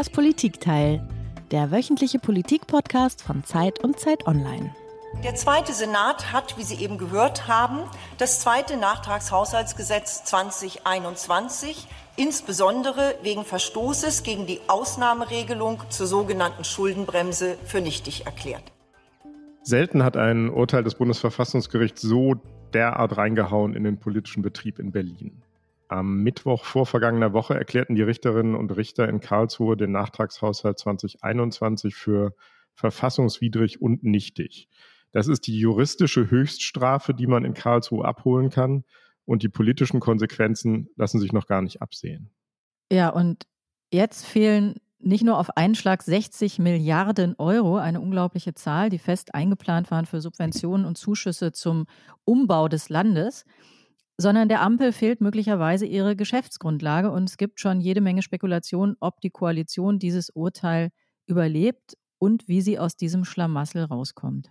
Das Politikteil, der wöchentliche Politikpodcast von Zeit und Zeit Online. Der zweite Senat hat, wie Sie eben gehört haben, das zweite Nachtragshaushaltsgesetz 2021 insbesondere wegen Verstoßes gegen die Ausnahmeregelung zur sogenannten Schuldenbremse für nichtig erklärt. Selten hat ein Urteil des Bundesverfassungsgerichts so derart reingehauen in den politischen Betrieb in Berlin. Am Mittwoch vor vergangener Woche erklärten die Richterinnen und Richter in Karlsruhe den Nachtragshaushalt 2021 für verfassungswidrig und nichtig. Das ist die juristische Höchststrafe, die man in Karlsruhe abholen kann. Und die politischen Konsequenzen lassen sich noch gar nicht absehen. Ja, und jetzt fehlen nicht nur auf einen Schlag 60 Milliarden Euro, eine unglaubliche Zahl, die fest eingeplant waren für Subventionen und Zuschüsse zum Umbau des Landes, sondern der Ampel fehlt möglicherweise ihre Geschäftsgrundlage und es gibt schon jede Menge Spekulationen, ob die Koalition dieses Urteil überlebt und wie sie aus diesem Schlamassel rauskommt.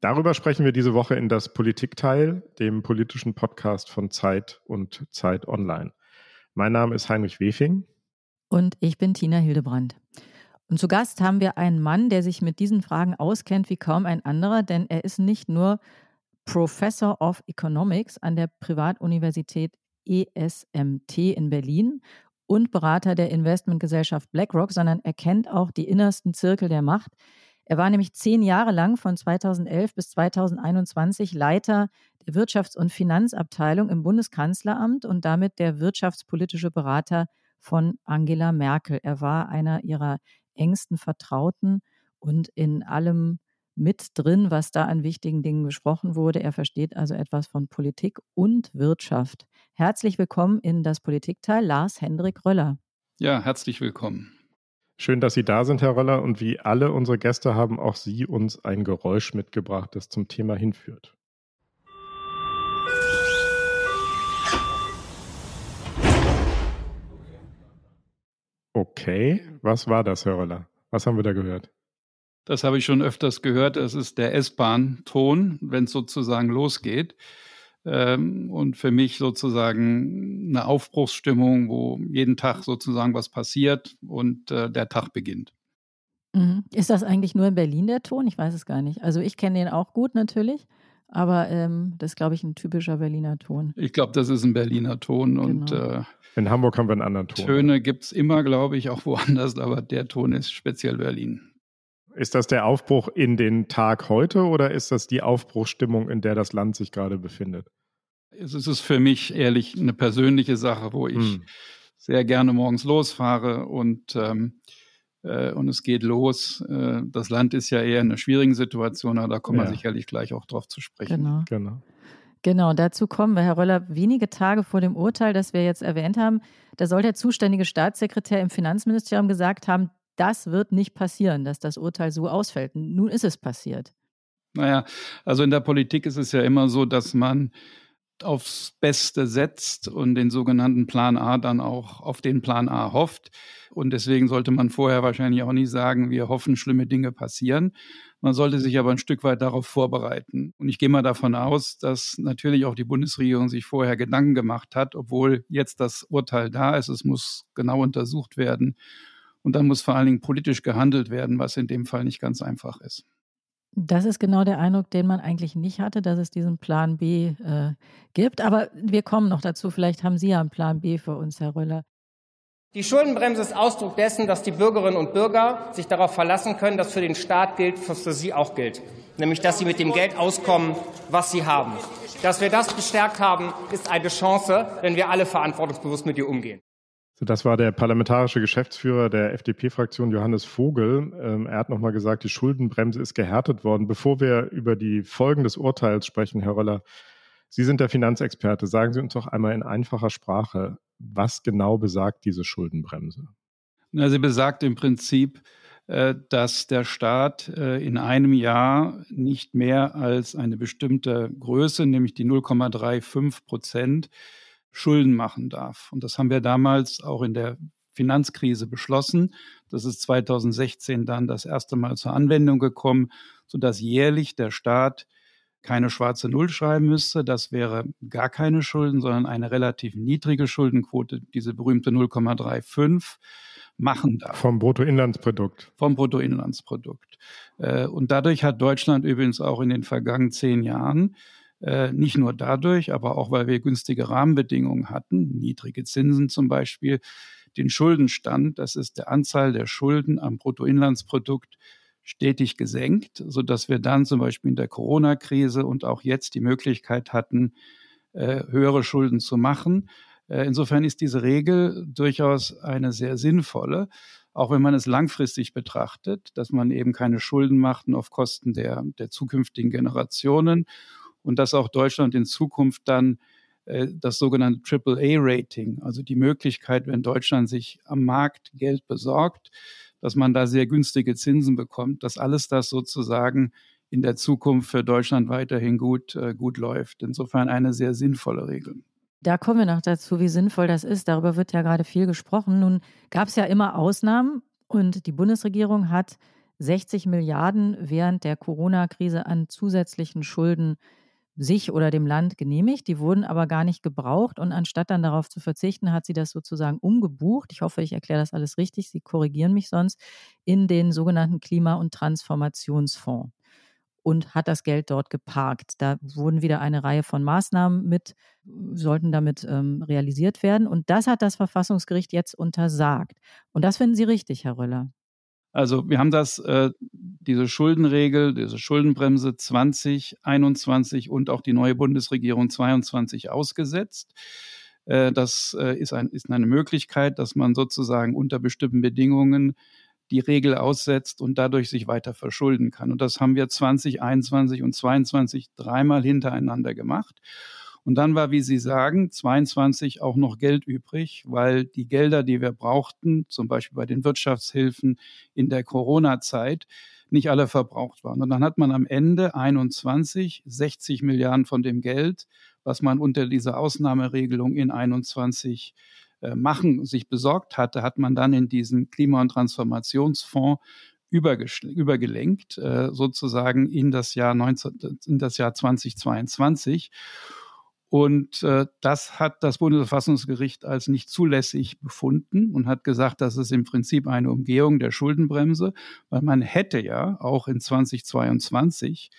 Darüber sprechen wir diese Woche in das Politikteil, dem politischen Podcast von Zeit und Zeit Online. Mein Name ist Heinrich Wefing. Und ich bin Tina Hildebrand. Und zu Gast haben wir einen Mann, der sich mit diesen Fragen auskennt wie kaum ein anderer, denn er ist nicht nur Professor of Economics an der Privatuniversität ESMT in Berlin und Berater der Investmentgesellschaft BlackRock, sondern er kennt auch die innersten Zirkel der Macht. Er war nämlich zehn Jahre lang von 2011 bis 2021 Leiter der Wirtschafts- und Finanzabteilung im Bundeskanzleramt und damit der wirtschaftspolitische Berater von Angela Merkel. Er war einer ihrer engsten Vertrauten und in allem mit drin, was da an wichtigen Dingen besprochen wurde. Er versteht also etwas von Politik und Wirtschaft. Herzlich willkommen in das Politikteil, Lars Hendrik Röller. Ja, herzlich willkommen. Schön, dass Sie da sind, Herr Röller. Und wie alle unsere Gäste haben auch Sie uns ein Geräusch mitgebracht, das zum Thema hinführt. Okay, was war das, Herr Röller? Was haben wir da gehört? Das habe ich schon öfters gehört. Es ist der S-Bahn-Ton, wenn es sozusagen losgeht. Ähm, und für mich sozusagen eine Aufbruchsstimmung, wo jeden Tag sozusagen was passiert und äh, der Tag beginnt. Mhm. Ist das eigentlich nur in Berlin der Ton? Ich weiß es gar nicht. Also ich kenne den auch gut natürlich, aber ähm, das ist, glaube ich, ein typischer Berliner Ton. Ich glaube, das ist ein Berliner Ton genau. und äh, in Hamburg haben wir einen anderen Ton. Töne gibt es immer, glaube ich, auch woanders, aber der Ton ist speziell Berlin. Ist das der Aufbruch in den Tag heute oder ist das die Aufbruchsstimmung, in der das Land sich gerade befindet? Es ist für mich ehrlich eine persönliche Sache, wo ich hm. sehr gerne morgens losfahre und, ähm, äh, und es geht los. Äh, das Land ist ja eher in einer schwierigen Situation, aber da kommen ja. wir sicherlich gleich auch drauf zu sprechen. Genau. genau. Genau, dazu kommen wir, Herr Röller. Wenige Tage vor dem Urteil, das wir jetzt erwähnt haben, da soll der zuständige Staatssekretär im Finanzministerium gesagt haben, das wird nicht passieren, dass das Urteil so ausfällt. Nun ist es passiert. Naja, also in der Politik ist es ja immer so, dass man aufs Beste setzt und den sogenannten Plan A dann auch auf den Plan A hofft. Und deswegen sollte man vorher wahrscheinlich auch nicht sagen, wir hoffen, schlimme Dinge passieren. Man sollte sich aber ein Stück weit darauf vorbereiten. Und ich gehe mal davon aus, dass natürlich auch die Bundesregierung sich vorher Gedanken gemacht hat, obwohl jetzt das Urteil da ist. Es muss genau untersucht werden. Und dann muss vor allen Dingen politisch gehandelt werden, was in dem Fall nicht ganz einfach ist. Das ist genau der Eindruck, den man eigentlich nicht hatte, dass es diesen Plan B äh, gibt. Aber wir kommen noch dazu. Vielleicht haben Sie ja einen Plan B für uns, Herr Röller. Die Schuldenbremse ist Ausdruck dessen, dass die Bürgerinnen und Bürger sich darauf verlassen können, dass für den Staat gilt, was für sie auch gilt. Nämlich, dass sie mit dem Geld auskommen, was sie haben. Dass wir das gestärkt haben, ist eine Chance, wenn wir alle verantwortungsbewusst mit ihr umgehen. So, das war der parlamentarische Geschäftsführer der FDP-Fraktion Johannes Vogel. Ähm, er hat nochmal gesagt, die Schuldenbremse ist gehärtet worden. Bevor wir über die Folgen des Urteils sprechen, Herr Röller, Sie sind der Finanzexperte. Sagen Sie uns doch einmal in einfacher Sprache, was genau besagt diese Schuldenbremse? Na, sie besagt im Prinzip, äh, dass der Staat äh, in einem Jahr nicht mehr als eine bestimmte Größe, nämlich die 0,35 Prozent, Schulden machen darf. Und das haben wir damals auch in der Finanzkrise beschlossen. Das ist 2016 dann das erste Mal zur Anwendung gekommen, sodass jährlich der Staat keine schwarze Null schreiben müsste. Das wäre gar keine Schulden, sondern eine relativ niedrige Schuldenquote, diese berühmte 0,35. machen darf. Vom Bruttoinlandsprodukt. Vom Bruttoinlandsprodukt. Äh, und dadurch hat Deutschland übrigens auch in den vergangenen zehn Jahren nicht nur dadurch, aber auch weil wir günstige Rahmenbedingungen hatten, niedrige Zinsen zum Beispiel, den Schuldenstand, das ist der Anzahl der Schulden am Bruttoinlandsprodukt, stetig gesenkt, sodass wir dann zum Beispiel in der Corona-Krise und auch jetzt die Möglichkeit hatten, äh, höhere Schulden zu machen. Äh, insofern ist diese Regel durchaus eine sehr sinnvolle, auch wenn man es langfristig betrachtet, dass man eben keine Schulden macht auf Kosten der, der zukünftigen Generationen und dass auch Deutschland in Zukunft dann äh, das sogenannte AAA-Rating, also die Möglichkeit, wenn Deutschland sich am Markt Geld besorgt, dass man da sehr günstige Zinsen bekommt, dass alles das sozusagen in der Zukunft für Deutschland weiterhin gut, äh, gut läuft. Insofern eine sehr sinnvolle Regel. Da kommen wir noch dazu, wie sinnvoll das ist. Darüber wird ja gerade viel gesprochen. Nun gab es ja immer Ausnahmen und die Bundesregierung hat 60 Milliarden während der Corona-Krise an zusätzlichen Schulden sich oder dem Land genehmigt. Die wurden aber gar nicht gebraucht und anstatt dann darauf zu verzichten, hat sie das sozusagen umgebucht. Ich hoffe, ich erkläre das alles richtig. Sie korrigieren mich sonst in den sogenannten Klima- und Transformationsfonds und hat das Geld dort geparkt. Da wurden wieder eine Reihe von Maßnahmen mit, sollten damit ähm, realisiert werden. Und das hat das Verfassungsgericht jetzt untersagt. Und das finden Sie richtig, Herr Röller. Also wir haben das, äh, diese Schuldenregel, diese Schuldenbremse 2021 und auch die neue Bundesregierung 22 ausgesetzt. Äh, das äh, ist, ein, ist eine Möglichkeit, dass man sozusagen unter bestimmten Bedingungen die Regel aussetzt und dadurch sich weiter verschulden kann. Und das haben wir 2021 und 22 dreimal hintereinander gemacht. Und dann war, wie Sie sagen, 22 auch noch Geld übrig, weil die Gelder, die wir brauchten, zum Beispiel bei den Wirtschaftshilfen in der Corona-Zeit, nicht alle verbraucht waren. Und dann hat man am Ende 21 60 Milliarden von dem Geld, was man unter dieser Ausnahmeregelung in 21 äh, machen, sich besorgt hatte, hat man dann in diesen Klima- und Transformationsfonds übergelenkt, äh, sozusagen in das Jahr 19, in das Jahr 2022. Und äh, das hat das Bundesverfassungsgericht als nicht zulässig befunden und hat gesagt, das ist im Prinzip eine Umgehung der Schuldenbremse, weil man hätte ja auch in 2022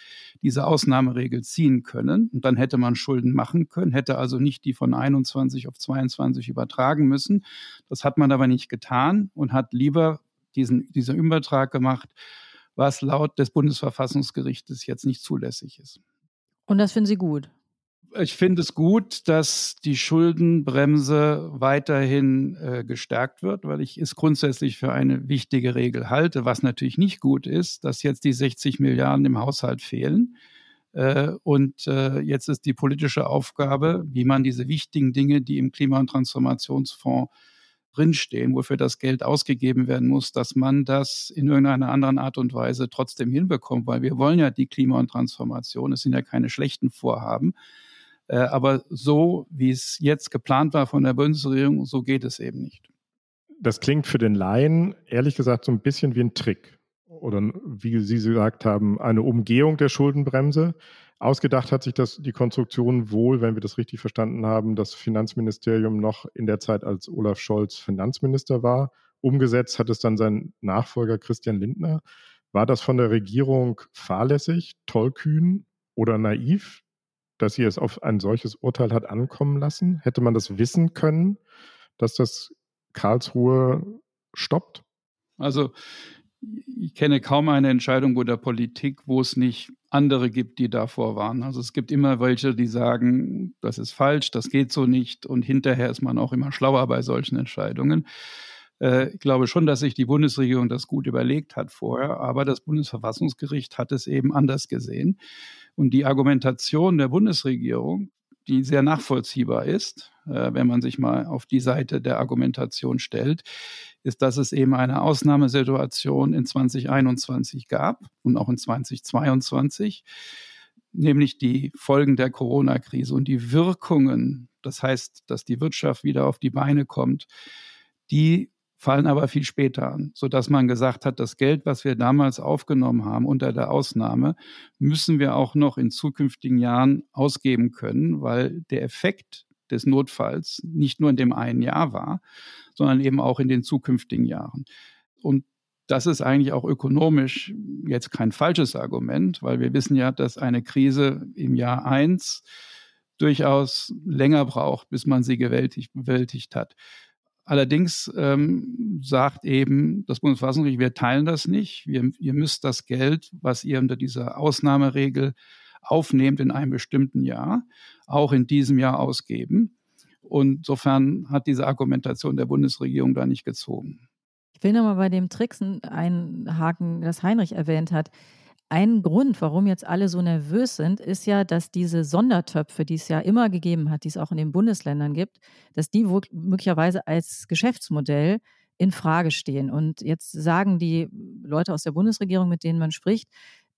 diese Ausnahmeregel ziehen können und dann hätte man Schulden machen können, hätte also nicht die von 21 auf 22 übertragen müssen. Das hat man aber nicht getan und hat lieber diesen, diesen Übertrag gemacht, was laut des Bundesverfassungsgerichtes jetzt nicht zulässig ist. Und das finden Sie gut? Ich finde es gut, dass die Schuldenbremse weiterhin äh, gestärkt wird, weil ich es grundsätzlich für eine wichtige Regel halte. Was natürlich nicht gut ist, dass jetzt die 60 Milliarden im Haushalt fehlen. Äh, und äh, jetzt ist die politische Aufgabe, wie man diese wichtigen Dinge, die im Klima- und Transformationsfonds drinstehen, wofür das Geld ausgegeben werden muss, dass man das in irgendeiner anderen Art und Weise trotzdem hinbekommt, weil wir wollen ja die Klima- und Transformation, es sind ja keine schlechten Vorhaben, aber so, wie es jetzt geplant war von der Bundesregierung, so geht es eben nicht. Das klingt für den Laien ehrlich gesagt so ein bisschen wie ein Trick. Oder wie Sie gesagt haben, eine Umgehung der Schuldenbremse. Ausgedacht hat sich das, die Konstruktion wohl, wenn wir das richtig verstanden haben, das Finanzministerium noch in der Zeit, als Olaf Scholz Finanzminister war. Umgesetzt hat es dann sein Nachfolger Christian Lindner. War das von der Regierung fahrlässig, tollkühn oder naiv? Dass sie es auf ein solches Urteil hat ankommen lassen? Hätte man das wissen können, dass das Karlsruhe stoppt? Also ich kenne kaum eine Entscheidung der Politik, wo es nicht andere gibt, die davor waren. Also es gibt immer welche, die sagen, das ist falsch, das geht so nicht und hinterher ist man auch immer schlauer bei solchen Entscheidungen. Äh, ich glaube schon, dass sich die Bundesregierung das gut überlegt hat vorher, aber das Bundesverfassungsgericht hat es eben anders gesehen. Und die Argumentation der Bundesregierung, die sehr nachvollziehbar ist, äh, wenn man sich mal auf die Seite der Argumentation stellt, ist, dass es eben eine Ausnahmesituation in 2021 gab und auch in 2022, nämlich die Folgen der Corona-Krise und die Wirkungen, das heißt, dass die Wirtschaft wieder auf die Beine kommt, die fallen aber viel später an, sodass man gesagt hat, das Geld, was wir damals aufgenommen haben unter der Ausnahme, müssen wir auch noch in zukünftigen Jahren ausgeben können, weil der Effekt des Notfalls nicht nur in dem einen Jahr war, sondern eben auch in den zukünftigen Jahren. Und das ist eigentlich auch ökonomisch jetzt kein falsches Argument, weil wir wissen ja, dass eine Krise im Jahr eins durchaus länger braucht, bis man sie gewältigt, bewältigt hat. Allerdings ähm, sagt eben das Bundesverfassungsgericht, wir teilen das nicht. Wir, ihr müsst das Geld, was ihr unter dieser Ausnahmeregel aufnehmt in einem bestimmten Jahr, auch in diesem Jahr ausgeben. Und insofern hat diese Argumentation der Bundesregierung da nicht gezogen. Ich will nochmal bei dem Tricksen einhaken, das Heinrich erwähnt hat. Ein Grund, warum jetzt alle so nervös sind, ist ja, dass diese Sondertöpfe, die es ja immer gegeben hat, die es auch in den Bundesländern gibt, dass die möglicherweise als Geschäftsmodell in Frage stehen. Und jetzt sagen die Leute aus der Bundesregierung, mit denen man spricht,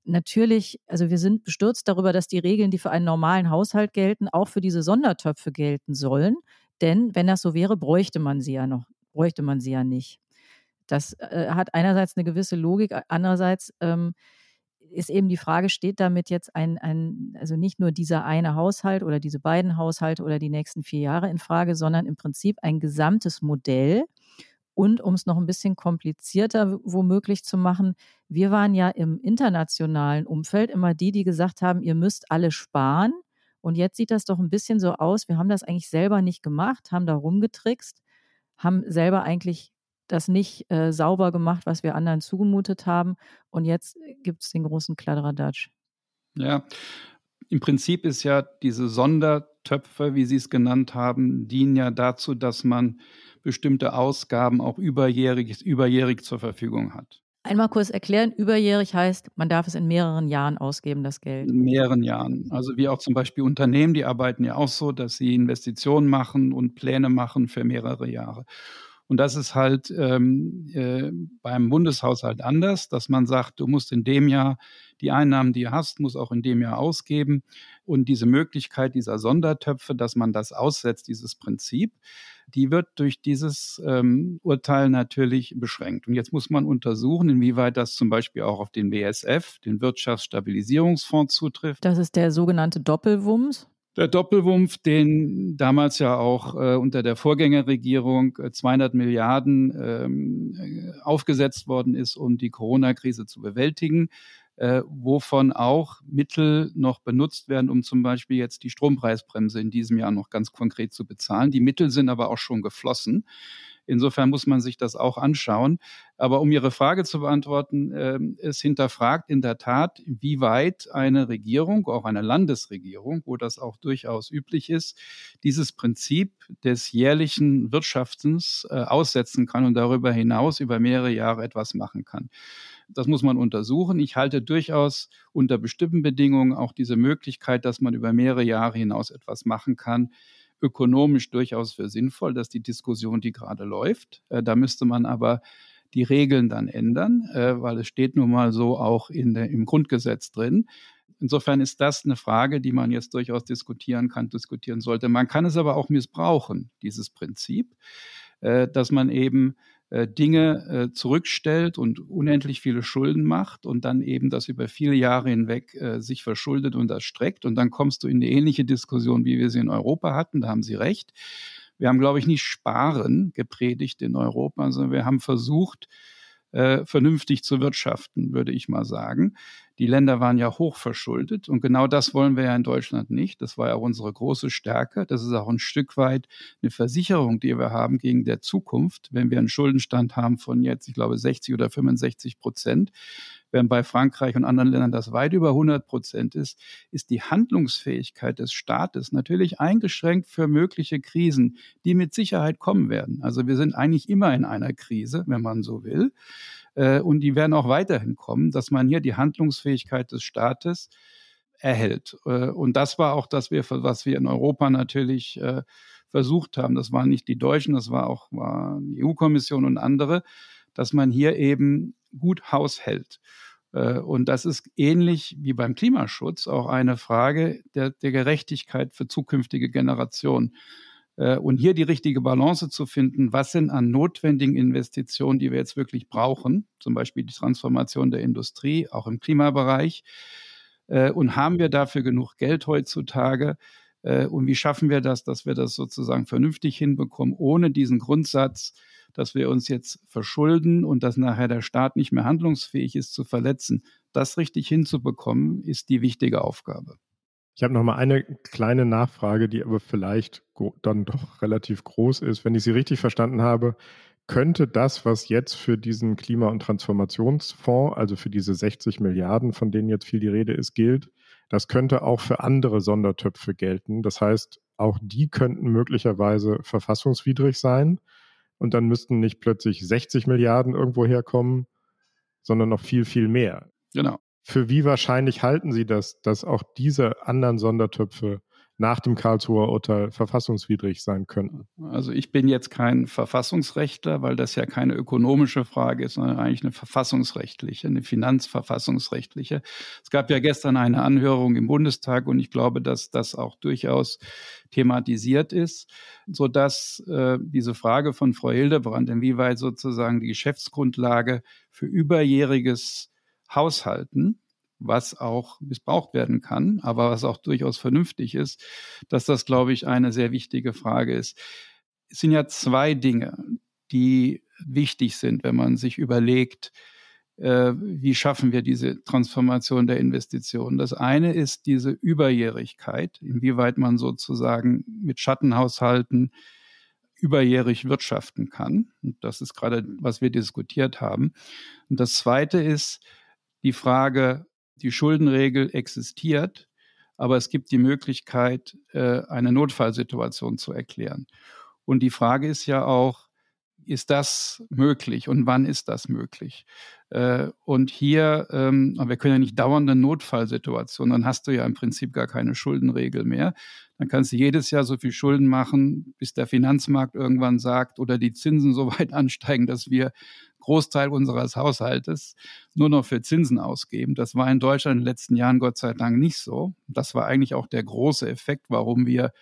natürlich, also wir sind bestürzt darüber, dass die Regeln, die für einen normalen Haushalt gelten, auch für diese Sondertöpfe gelten sollen. Denn wenn das so wäre, bräuchte man sie ja noch, bräuchte man sie ja nicht. Das äh, hat einerseits eine gewisse Logik, andererseits ähm, ist eben die Frage, steht damit jetzt ein, ein, also nicht nur dieser eine Haushalt oder diese beiden Haushalte oder die nächsten vier Jahre in Frage, sondern im Prinzip ein gesamtes Modell. Und um es noch ein bisschen komplizierter womöglich zu machen, wir waren ja im internationalen Umfeld immer die, die gesagt haben, ihr müsst alle sparen. Und jetzt sieht das doch ein bisschen so aus, wir haben das eigentlich selber nicht gemacht, haben da rumgetrickst, haben selber eigentlich das nicht äh, sauber gemacht, was wir anderen zugemutet haben. Und jetzt gibt es den großen Kladderadatsch. Ja, im Prinzip ist ja diese Sondertöpfe, wie Sie es genannt haben, dienen ja dazu, dass man bestimmte Ausgaben auch überjährig, überjährig zur Verfügung hat. Einmal kurz erklären, überjährig heißt, man darf es in mehreren Jahren ausgeben, das Geld. In mehreren Jahren. Also wie auch zum Beispiel Unternehmen, die arbeiten ja auch so, dass sie Investitionen machen und Pläne machen für mehrere Jahre. Und das ist halt ähm, äh, beim Bundeshaushalt anders, dass man sagt, du musst in dem Jahr die Einnahmen, die du hast, muss auch in dem Jahr ausgeben. Und diese Möglichkeit dieser Sondertöpfe, dass man das aussetzt, dieses Prinzip, die wird durch dieses ähm, Urteil natürlich beschränkt. Und jetzt muss man untersuchen, inwieweit das zum Beispiel auch auf den WSF, den Wirtschaftsstabilisierungsfonds zutrifft. Das ist der sogenannte Doppelwumms. Der Doppelwumpf, den damals ja auch äh, unter der Vorgängerregierung äh, 200 Milliarden ähm, äh, aufgesetzt worden ist, um die Corona-Krise zu bewältigen, äh, wovon auch Mittel noch benutzt werden, um zum Beispiel jetzt die Strompreisbremse in diesem Jahr noch ganz konkret zu bezahlen. Die Mittel sind aber auch schon geflossen. Insofern muss man sich das auch anschauen. Aber um Ihre Frage zu beantworten, äh, es hinterfragt in der Tat, wie weit eine Regierung, auch eine Landesregierung, wo das auch durchaus üblich ist, dieses Prinzip des jährlichen Wirtschaftens äh, aussetzen kann und darüber hinaus über mehrere Jahre etwas machen kann. Das muss man untersuchen. Ich halte durchaus unter bestimmten Bedingungen auch diese Möglichkeit, dass man über mehrere Jahre hinaus etwas machen kann, ökonomisch durchaus für sinnvoll, dass die Diskussion, die gerade läuft, äh, da müsste man aber die Regeln dann ändern, äh, weil es steht nun mal so auch in der, im Grundgesetz drin. Insofern ist das eine Frage, die man jetzt durchaus diskutieren kann, diskutieren sollte. Man kann es aber auch missbrauchen, dieses Prinzip, äh, dass man eben Dinge äh, zurückstellt und unendlich viele Schulden macht und dann eben das über viele Jahre hinweg äh, sich verschuldet und das streckt. Und dann kommst du in eine ähnliche Diskussion, wie wir sie in Europa hatten. Da haben Sie recht. Wir haben, glaube ich, nicht Sparen gepredigt in Europa, sondern wir haben versucht, äh, vernünftig zu wirtschaften, würde ich mal sagen. Die Länder waren ja hoch verschuldet und genau das wollen wir ja in Deutschland nicht. Das war ja auch unsere große Stärke. Das ist auch ein Stück weit eine Versicherung, die wir haben gegen der Zukunft. Wenn wir einen Schuldenstand haben von jetzt, ich glaube, 60 oder 65 Prozent, während bei Frankreich und anderen Ländern das weit über 100 Prozent ist, ist die Handlungsfähigkeit des Staates natürlich eingeschränkt für mögliche Krisen, die mit Sicherheit kommen werden. Also wir sind eigentlich immer in einer Krise, wenn man so will. Äh, und die werden auch weiterhin kommen, dass man hier die Handlungsfähigkeit des Staates erhält. Äh, und das war auch das, was wir in Europa natürlich äh, versucht haben. Das waren nicht die Deutschen, das war auch war die EU-Kommission und andere, dass man hier eben gut Haus hält. Und das ist ähnlich wie beim Klimaschutz auch eine Frage der, der Gerechtigkeit für zukünftige Generationen. Äh, und hier die richtige Balance zu finden, was sind an notwendigen Investitionen, die wir jetzt wirklich brauchen, zum Beispiel die Transformation der Industrie, auch im Klimabereich. Äh, und haben wir dafür genug Geld heutzutage? Äh, und wie schaffen wir das, dass wir das sozusagen vernünftig hinbekommen, ohne diesen Grundsatz, dass wir uns jetzt verschulden und dass nachher der Staat nicht mehr handlungsfähig ist, zu verletzen. Das richtig hinzubekommen, ist die wichtige Aufgabe. Ich habe noch mal eine kleine Nachfrage, die aber vielleicht dann doch relativ groß ist. Wenn ich Sie richtig verstanden habe, könnte das, was jetzt für diesen Klima- und Transformationsfonds, also für diese 60 Milliarden, von denen jetzt viel die Rede ist, gilt, das könnte auch für andere Sondertöpfe gelten. Das heißt, auch die könnten möglicherweise verfassungswidrig sein. Und dann müssten nicht plötzlich 60 Milliarden irgendwo herkommen, sondern noch viel, viel mehr. Genau. Für wie wahrscheinlich halten Sie das, dass auch diese anderen Sondertöpfe nach dem Karlsruher Urteil verfassungswidrig sein könnten? Also ich bin jetzt kein Verfassungsrechtler, weil das ja keine ökonomische Frage ist, sondern eigentlich eine verfassungsrechtliche, eine finanzverfassungsrechtliche. Es gab ja gestern eine Anhörung im Bundestag und ich glaube, dass das auch durchaus thematisiert ist, sodass äh, diese Frage von Frau Hildebrand, inwieweit sozusagen die Geschäftsgrundlage für überjähriges Haushalten was auch missbraucht werden kann, aber was auch durchaus vernünftig ist, dass das, glaube ich, eine sehr wichtige Frage ist. Es sind ja zwei Dinge, die wichtig sind, wenn man sich überlegt, äh, wie schaffen wir diese Transformation der Investitionen. Das eine ist diese Überjährigkeit, inwieweit man sozusagen mit Schattenhaushalten überjährig wirtschaften kann. Und das ist gerade, was wir diskutiert haben. Und das zweite ist die Frage, die Schuldenregel existiert, aber es gibt die Möglichkeit, äh, eine Notfallsituation zu erklären. Und die Frage ist ja auch, ist das möglich und wann ist das möglich? Äh, und hier, ähm, wir können ja nicht dauernde Notfallsituationen, dann hast du ja im Prinzip gar keine Schuldenregel mehr. Dann kannst du jedes Jahr so viel Schulden machen, bis der Finanzmarkt irgendwann sagt oder die Zinsen so weit ansteigen, dass wir Großteil unseres Haushaltes nur noch für Zinsen ausgeben. Das war in Deutschland in den letzten Jahren Gott sei Dank nicht so. Das war eigentlich auch der große Effekt, warum wir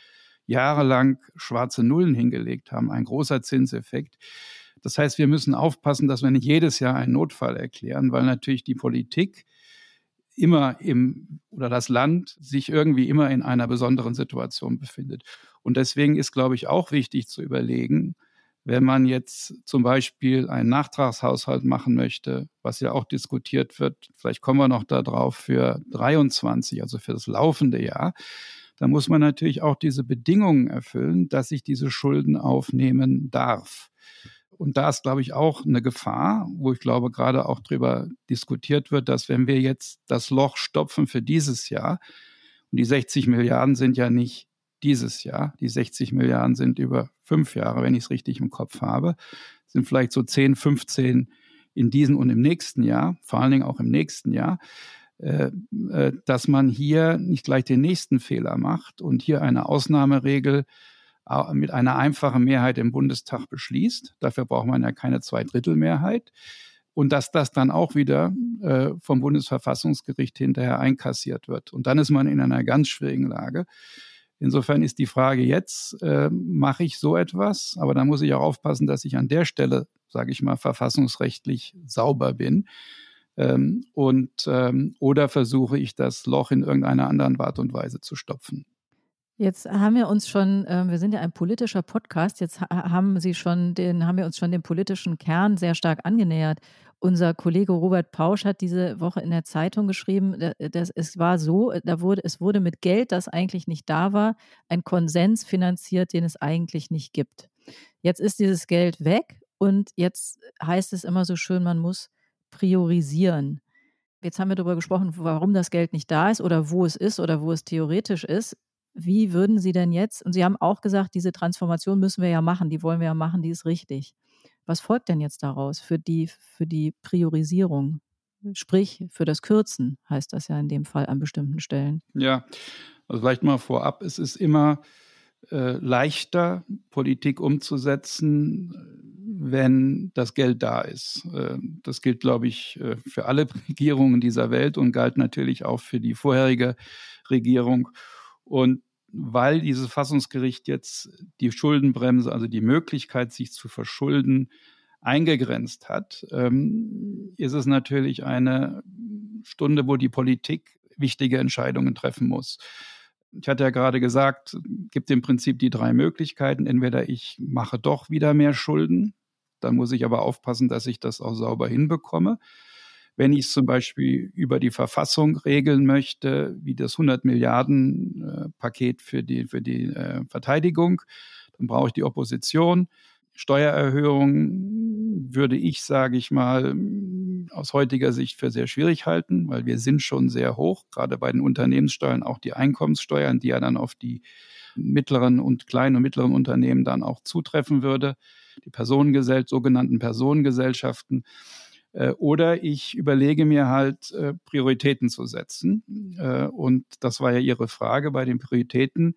jahrelang schwarze Nullen hingelegt haben, ein großer Zinseffekt. Das heißt, wir müssen aufpassen, dass wir nicht jedes Jahr einen Notfall erklären, weil natürlich die Politik immer im oder das Land sich irgendwie immer in einer besonderen Situation befindet. Und deswegen ist, glaube ich, auch wichtig zu überlegen, wenn man jetzt zum Beispiel einen Nachtragshaushalt machen möchte, was ja auch diskutiert wird, vielleicht kommen wir noch darauf für 23, also für das laufende Jahr, dann muss man natürlich auch diese Bedingungen erfüllen, dass ich diese Schulden aufnehmen darf. Und da ist, glaube ich, auch eine Gefahr, wo ich glaube, gerade auch darüber diskutiert wird, dass wenn wir jetzt das Loch stopfen für dieses Jahr, und die 60 Milliarden sind ja nicht dieses Jahr. Die 60 Milliarden sind über fünf Jahre, wenn ich es richtig im Kopf habe. Sind vielleicht so 10, 15 in diesem und im nächsten Jahr, vor allen Dingen auch im nächsten Jahr, äh, äh, dass man hier nicht gleich den nächsten Fehler macht und hier eine Ausnahmeregel äh, mit einer einfachen Mehrheit im Bundestag beschließt. Dafür braucht man ja keine Zweidrittelmehrheit. Und dass das dann auch wieder vom Bundesverfassungsgericht hinterher einkassiert wird. Und dann ist man in einer ganz schwierigen Lage. Insofern ist die Frage jetzt, äh, mache ich so etwas? Aber da muss ich auch aufpassen, dass ich an der Stelle, sage ich mal, verfassungsrechtlich sauber bin. Ähm, und, ähm, oder versuche ich das Loch in irgendeiner anderen Art und Weise zu stopfen. Jetzt haben wir uns schon, äh, wir sind ja ein politischer Podcast, jetzt ha haben Sie schon den, haben wir uns schon dem politischen Kern sehr stark angenähert. Unser Kollege Robert Pausch hat diese Woche in der Zeitung geschrieben, dass es war so, da wurde, es wurde mit Geld, das eigentlich nicht da war, ein Konsens finanziert, den es eigentlich nicht gibt. Jetzt ist dieses Geld weg und jetzt heißt es immer so schön, man muss priorisieren. Jetzt haben wir darüber gesprochen, warum das Geld nicht da ist oder wo es ist oder wo es theoretisch ist. Wie würden Sie denn jetzt, und Sie haben auch gesagt, diese Transformation müssen wir ja machen, die wollen wir ja machen, die ist richtig. Was folgt denn jetzt daraus für die, für die Priorisierung? Sprich, für das Kürzen heißt das ja in dem Fall an bestimmten Stellen. Ja, also vielleicht mal vorab, es ist immer äh, leichter, Politik umzusetzen, wenn das Geld da ist. Äh, das gilt, glaube ich, äh, für alle Regierungen dieser Welt und galt natürlich auch für die vorherige Regierung. Und weil dieses Fassungsgericht jetzt die Schuldenbremse, also die Möglichkeit, sich zu verschulden, eingegrenzt hat, ähm, ist es natürlich eine Stunde, wo die Politik wichtige Entscheidungen treffen muss. Ich hatte ja gerade gesagt, gibt im Prinzip die drei Möglichkeiten. Entweder ich mache doch wieder mehr Schulden, dann muss ich aber aufpassen, dass ich das auch sauber hinbekomme. Wenn ich es zum Beispiel über die Verfassung regeln möchte, wie das 100 Milliarden äh, Paket für die, für die äh, Verteidigung, dann brauche ich die Opposition. Steuererhöhungen würde ich, sage ich mal, aus heutiger Sicht für sehr schwierig halten, weil wir sind schon sehr hoch, gerade bei den Unternehmenssteuern, auch die Einkommenssteuern, die ja dann auf die mittleren und kleinen und mittleren Unternehmen dann auch zutreffen würde, die Personengesell sogenannten Personengesellschaften. Äh, oder ich überlege mir halt, äh, Prioritäten zu setzen. Äh, und das war ja Ihre Frage bei den Prioritäten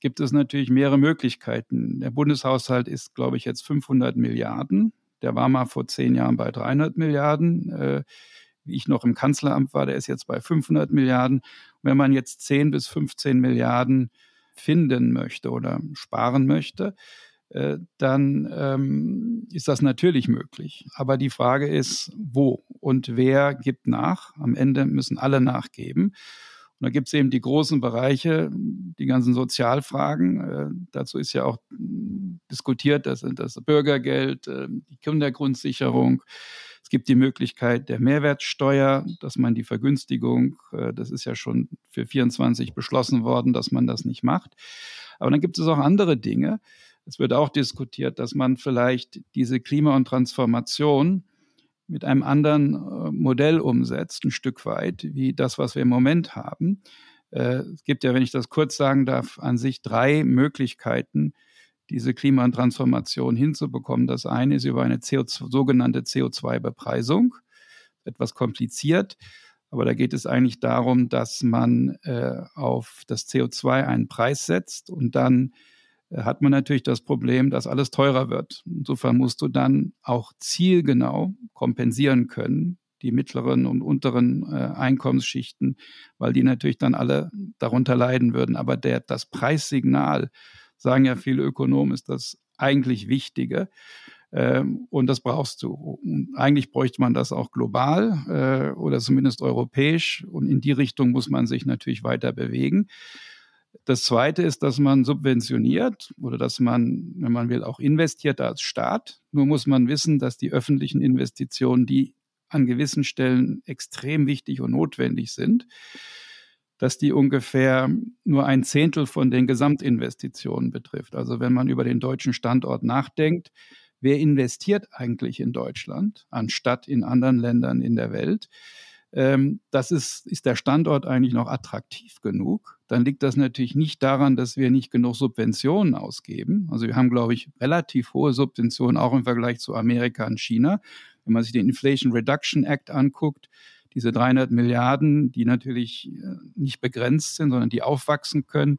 gibt es natürlich mehrere Möglichkeiten. Der Bundeshaushalt ist, glaube ich, jetzt 500 Milliarden. Der war mal vor zehn Jahren bei 300 Milliarden. Wie ich noch im Kanzleramt war, der ist jetzt bei 500 Milliarden. Und wenn man jetzt 10 bis 15 Milliarden finden möchte oder sparen möchte, dann ähm, ist das natürlich möglich. Aber die Frage ist, wo und wer gibt nach? Am Ende müssen alle nachgeben. Und da gibt es eben die großen Bereiche, die ganzen Sozialfragen. Äh, dazu ist ja auch diskutiert, das sind das Bürgergeld, äh, die Kindergrundsicherung. Es gibt die Möglichkeit der Mehrwertsteuer, dass man die Vergünstigung, äh, das ist ja schon für 24 beschlossen worden, dass man das nicht macht. Aber dann gibt es auch andere Dinge. Es wird auch diskutiert, dass man vielleicht diese Klima- und Transformation mit einem anderen äh, Modell umsetzt, ein Stück weit, wie das, was wir im Moment haben. Äh, es gibt ja, wenn ich das kurz sagen darf, an sich drei Möglichkeiten, diese Klima- und Transformation hinzubekommen. Das eine ist über eine CO2, sogenannte CO2-Bepreisung, etwas kompliziert, aber da geht es eigentlich darum, dass man äh, auf das CO2 einen Preis setzt und dann hat man natürlich das Problem, dass alles teurer wird. Insofern musst du dann auch zielgenau kompensieren können, die mittleren und unteren äh, Einkommensschichten, weil die natürlich dann alle darunter leiden würden. Aber der, das Preissignal, sagen ja viele Ökonomen, ist das eigentlich Wichtige. Ähm, und das brauchst du. Und eigentlich bräuchte man das auch global äh, oder zumindest europäisch. Und in die Richtung muss man sich natürlich weiter bewegen. Das Zweite ist, dass man subventioniert oder dass man, wenn man will, auch investiert als Staat. Nur muss man wissen, dass die öffentlichen Investitionen, die an gewissen Stellen extrem wichtig und notwendig sind, dass die ungefähr nur ein Zehntel von den Gesamtinvestitionen betrifft. Also wenn man über den deutschen Standort nachdenkt, wer investiert eigentlich in Deutschland anstatt in anderen Ländern in der Welt? Ähm, das ist, ist der Standort eigentlich noch attraktiv genug, dann liegt das natürlich nicht daran, dass wir nicht genug Subventionen ausgeben. Also wir haben, glaube ich, relativ hohe Subventionen auch im Vergleich zu Amerika und China. Wenn man sich den Inflation Reduction Act anguckt, diese 300 Milliarden, die natürlich äh, nicht begrenzt sind, sondern die aufwachsen können.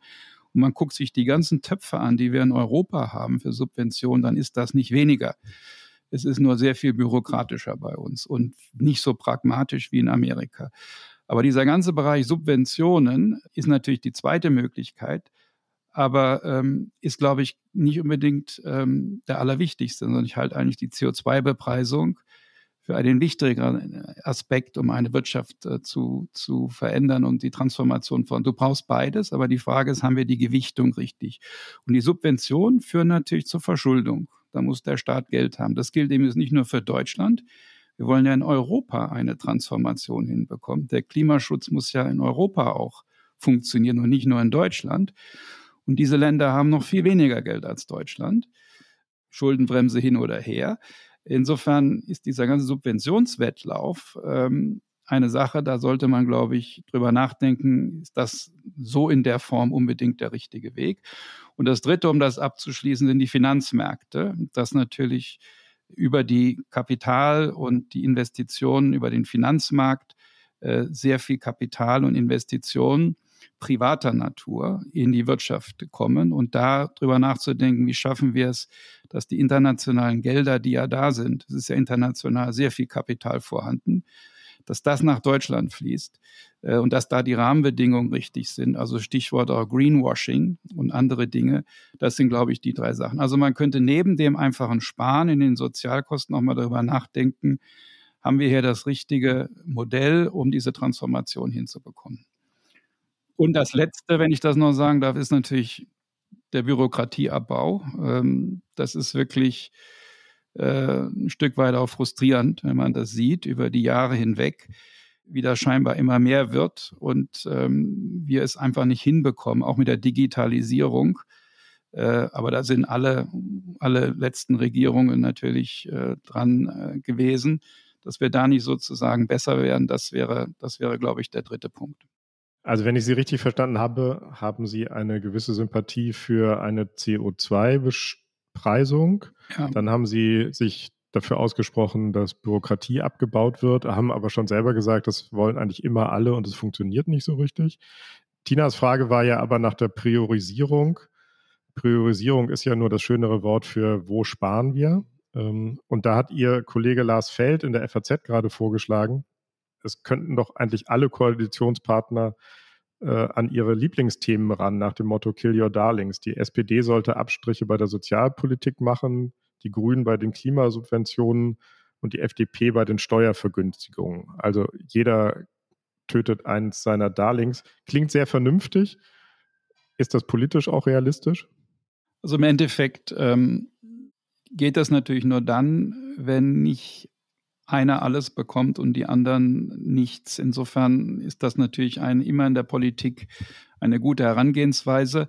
Und man guckt sich die ganzen Töpfe an, die wir in Europa haben für Subventionen, dann ist das nicht weniger. Es ist nur sehr viel bürokratischer bei uns und nicht so pragmatisch wie in Amerika. Aber dieser ganze Bereich Subventionen ist natürlich die zweite Möglichkeit, aber ähm, ist, glaube ich, nicht unbedingt ähm, der allerwichtigste, sondern ich halte eigentlich die CO2-Bepreisung für einen wichtigeren Aspekt, um eine Wirtschaft äh, zu, zu verändern und die Transformation von. Du brauchst beides, aber die Frage ist, haben wir die Gewichtung richtig? Und die Subventionen führen natürlich zur Verschuldung. Da muss der Staat Geld haben. Das gilt eben nicht nur für Deutschland. Wir wollen ja in Europa eine Transformation hinbekommen. Der Klimaschutz muss ja in Europa auch funktionieren und nicht nur in Deutschland. Und diese Länder haben noch viel weniger Geld als Deutschland. Schuldenbremse hin oder her. Insofern ist dieser ganze Subventionswettlauf ähm, eine Sache, da sollte man, glaube ich, drüber nachdenken, ist das so in der Form unbedingt der richtige Weg? Und das Dritte, um das abzuschließen, sind die Finanzmärkte, das natürlich über die Kapital und die Investitionen über den Finanzmarkt äh, sehr viel Kapital und Investitionen privater Natur in die Wirtschaft kommen und darüber nachzudenken, wie schaffen wir es, dass die internationalen Gelder, die ja da sind, es ist ja international sehr viel Kapital vorhanden, dass das nach Deutschland fließt äh, und dass da die Rahmenbedingungen richtig sind. Also Stichwort auch Greenwashing und andere Dinge. Das sind, glaube ich, die drei Sachen. Also man könnte neben dem einfachen Sparen in den Sozialkosten auch mal darüber nachdenken, haben wir hier das richtige Modell, um diese Transformation hinzubekommen. Und das Letzte, wenn ich das noch sagen darf, ist natürlich der Bürokratieabbau. Ähm, das ist wirklich äh, ein Stück weit auch frustrierend, wenn man das sieht über die Jahre hinweg, wie das scheinbar immer mehr wird und ähm, wir es einfach nicht hinbekommen, auch mit der Digitalisierung. Äh, aber da sind alle, alle letzten Regierungen natürlich äh, dran gewesen, dass wir da nicht sozusagen besser werden. Das wäre, das wäre, glaube ich, der dritte Punkt. Also wenn ich Sie richtig verstanden habe, haben Sie eine gewisse Sympathie für eine CO2-Bepreisung. Ja. Dann haben Sie sich dafür ausgesprochen, dass Bürokratie abgebaut wird, haben aber schon selber gesagt, das wollen eigentlich immer alle und es funktioniert nicht so richtig. Tinas Frage war ja aber nach der Priorisierung. Priorisierung ist ja nur das schönere Wort für wo sparen wir. Ähm, und da hat Ihr Kollege Lars Feld in der FAZ gerade vorgeschlagen, es könnten doch eigentlich alle Koalitionspartner an ihre Lieblingsthemen ran, nach dem Motto Kill Your Darlings. Die SPD sollte Abstriche bei der Sozialpolitik machen, die Grünen bei den Klimasubventionen und die FDP bei den Steuervergünstigungen. Also jeder tötet eins seiner Darlings. Klingt sehr vernünftig. Ist das politisch auch realistisch? Also im Endeffekt ähm, geht das natürlich nur dann, wenn nicht einer alles bekommt und die anderen nichts. Insofern ist das natürlich ein, immer in der Politik eine gute Herangehensweise.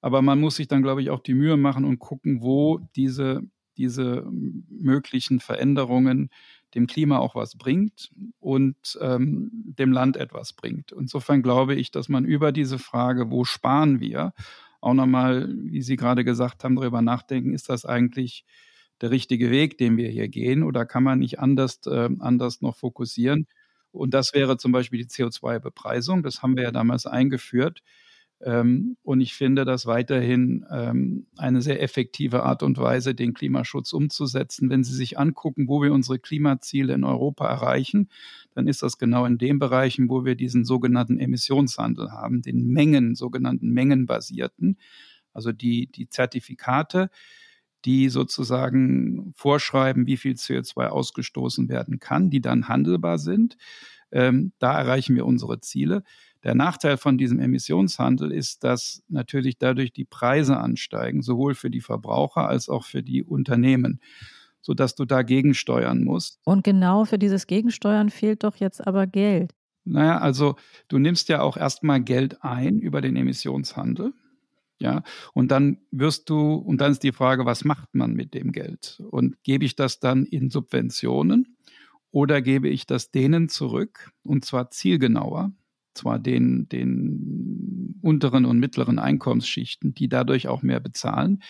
Aber man muss sich dann, glaube ich, auch die Mühe machen und gucken, wo diese, diese möglichen Veränderungen dem Klima auch was bringt und ähm, dem Land etwas bringt. Insofern glaube ich, dass man über diese Frage, wo sparen wir, auch nochmal, wie Sie gerade gesagt haben, darüber nachdenken, ist das eigentlich der richtige Weg, den wir hier gehen? Oder kann man nicht anders, äh, anders noch fokussieren? Und das wäre zum Beispiel die CO2-Bepreisung. Das haben wir ja damals eingeführt. Ähm, und ich finde das weiterhin ähm, eine sehr effektive Art und Weise, den Klimaschutz umzusetzen. Wenn Sie sich angucken, wo wir unsere Klimaziele in Europa erreichen, dann ist das genau in den Bereichen, wo wir diesen sogenannten Emissionshandel haben, den Mengen, sogenannten Mengenbasierten, also die, die Zertifikate, die sozusagen vorschreiben, wie viel CO2 ausgestoßen werden kann, die dann handelbar sind. Ähm, da erreichen wir unsere Ziele. Der Nachteil von diesem Emissionshandel ist, dass natürlich dadurch die Preise ansteigen, sowohl für die Verbraucher als auch für die Unternehmen, sodass du dagegen steuern musst. Und genau für dieses Gegensteuern fehlt doch jetzt aber Geld. Naja, also du nimmst ja auch erstmal Geld ein über den Emissionshandel. Ja, und dann wirst du, und dann ist die Frage, was macht man mit dem Geld? Und gebe ich das dann in Subventionen oder gebe ich das denen zurück und zwar zielgenauer, zwar den, den unteren und mittleren Einkommensschichten, die dadurch auch mehr bezahlen,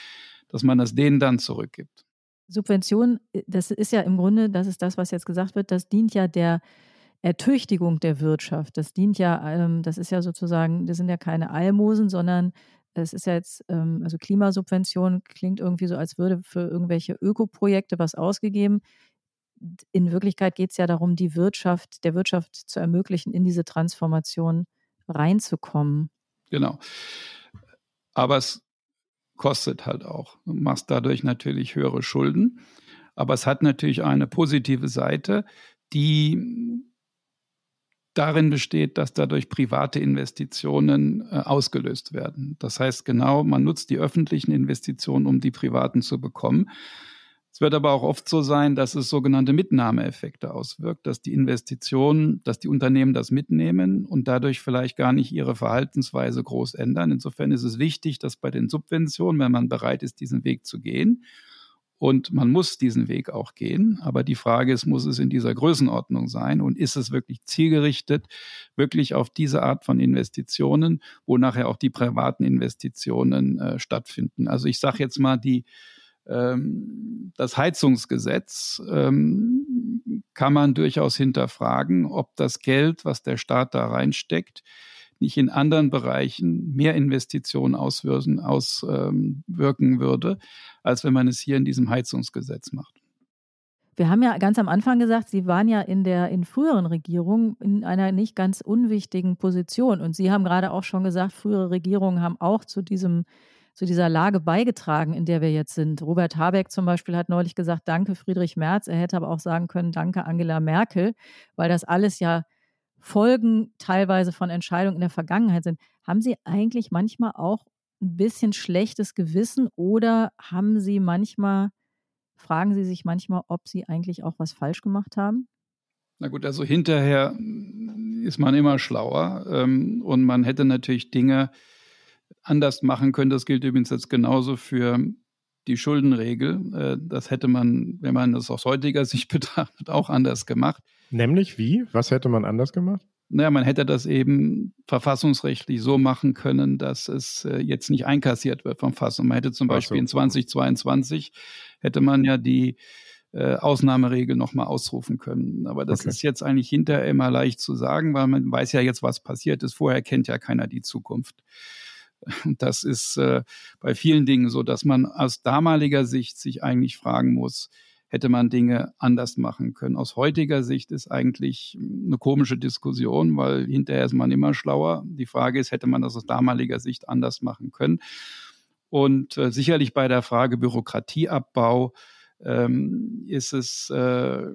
dass man das denen dann zurückgibt. Subvention, das ist ja im Grunde, das ist das, was jetzt gesagt wird, das dient ja der Ertüchtigung der Wirtschaft. Das dient ja, ähm, das ist ja sozusagen, das sind ja keine Almosen, sondern es ist ja jetzt, ähm, also Klimasubvention klingt irgendwie so, als würde für irgendwelche Ökoprojekte was ausgegeben. In Wirklichkeit geht es ja darum, die Wirtschaft, der Wirtschaft zu ermöglichen, in diese Transformation reinzukommen. Genau. Aber es kostet halt auch. Du machst dadurch natürlich höhere Schulden. Aber es hat natürlich eine positive Seite, die darin besteht, dass dadurch private Investitionen äh, ausgelöst werden. Das heißt genau, man nutzt die öffentlichen Investitionen, um die privaten zu bekommen. Es wird aber auch oft so sein, dass es sogenannte Mitnahmeeffekte auswirkt, dass die Investitionen, dass die Unternehmen das mitnehmen und dadurch vielleicht gar nicht ihre Verhaltensweise groß ändern. Insofern ist es wichtig, dass bei den Subventionen, wenn man bereit ist, diesen Weg zu gehen, und man muss diesen Weg auch gehen. Aber die Frage ist, muss es in dieser Größenordnung sein? Und ist es wirklich zielgerichtet, wirklich auf diese Art von Investitionen, wo nachher auch die privaten Investitionen äh, stattfinden? Also ich sage jetzt mal, die, ähm, das Heizungsgesetz ähm, kann man durchaus hinterfragen, ob das Geld, was der Staat da reinsteckt, nicht in anderen Bereichen mehr Investitionen auswirken, auswirken würde, als wenn man es hier in diesem Heizungsgesetz macht. Wir haben ja ganz am Anfang gesagt, Sie waren ja in der in früheren Regierungen in einer nicht ganz unwichtigen Position. Und Sie haben gerade auch schon gesagt, frühere Regierungen haben auch zu diesem zu dieser Lage beigetragen, in der wir jetzt sind. Robert Habeck zum Beispiel hat neulich gesagt, danke Friedrich Merz. Er hätte aber auch sagen können, danke Angela Merkel, weil das alles ja Folgen teilweise von Entscheidungen in der Vergangenheit sind. Haben Sie eigentlich manchmal auch ein bisschen schlechtes Gewissen oder haben Sie manchmal, fragen Sie sich manchmal, ob Sie eigentlich auch was falsch gemacht haben? Na gut, also hinterher ist man immer schlauer ähm, und man hätte natürlich Dinge anders machen können. Das gilt übrigens jetzt genauso für die Schuldenregel. Äh, das hätte man, wenn man das aus heutiger Sicht betrachtet, auch anders gemacht. Nämlich wie? Was hätte man anders gemacht? Naja, man hätte das eben verfassungsrechtlich so machen können, dass es äh, jetzt nicht einkassiert wird vom Fass. Und man hätte zum Beispiel so. in 2022 hätte man ja die äh, Ausnahmeregel nochmal ausrufen können. Aber das okay. ist jetzt eigentlich hinterher immer leicht zu sagen, weil man weiß ja jetzt, was passiert ist. Vorher kennt ja keiner die Zukunft. Und das ist äh, bei vielen Dingen so, dass man aus damaliger Sicht sich eigentlich fragen muss, hätte man Dinge anders machen können. Aus heutiger Sicht ist eigentlich eine komische Diskussion, weil hinterher ist man immer schlauer. Die Frage ist, hätte man das aus damaliger Sicht anders machen können? Und äh, sicherlich bei der Frage Bürokratieabbau ähm, ist es, äh,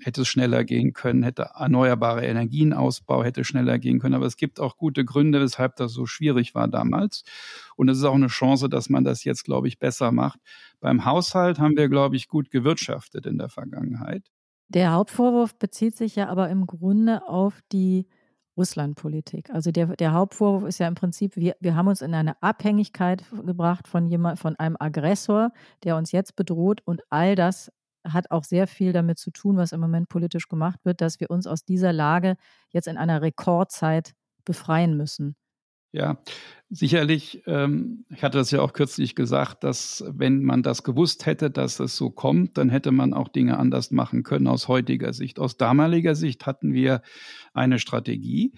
hätte es schneller gehen können, hätte erneuerbare Energienausbau hätte schneller gehen können. Aber es gibt auch gute Gründe, weshalb das so schwierig war damals. Und es ist auch eine Chance, dass man das jetzt, glaube ich, besser macht. Beim Haushalt haben wir, glaube ich, gut gewirtschaftet in der Vergangenheit. Der Hauptvorwurf bezieht sich ja aber im Grunde auf die Russlandpolitik. Also der, der Hauptvorwurf ist ja im Prinzip, wir, wir haben uns in eine Abhängigkeit gebracht von jemand, von einem Aggressor, der uns jetzt bedroht und all das hat auch sehr viel damit zu tun, was im Moment politisch gemacht wird, dass wir uns aus dieser Lage jetzt in einer Rekordzeit befreien müssen. Ja, sicherlich. Ähm, ich hatte das ja auch kürzlich gesagt, dass wenn man das gewusst hätte, dass es so kommt, dann hätte man auch Dinge anders machen können aus heutiger Sicht. Aus damaliger Sicht hatten wir eine Strategie,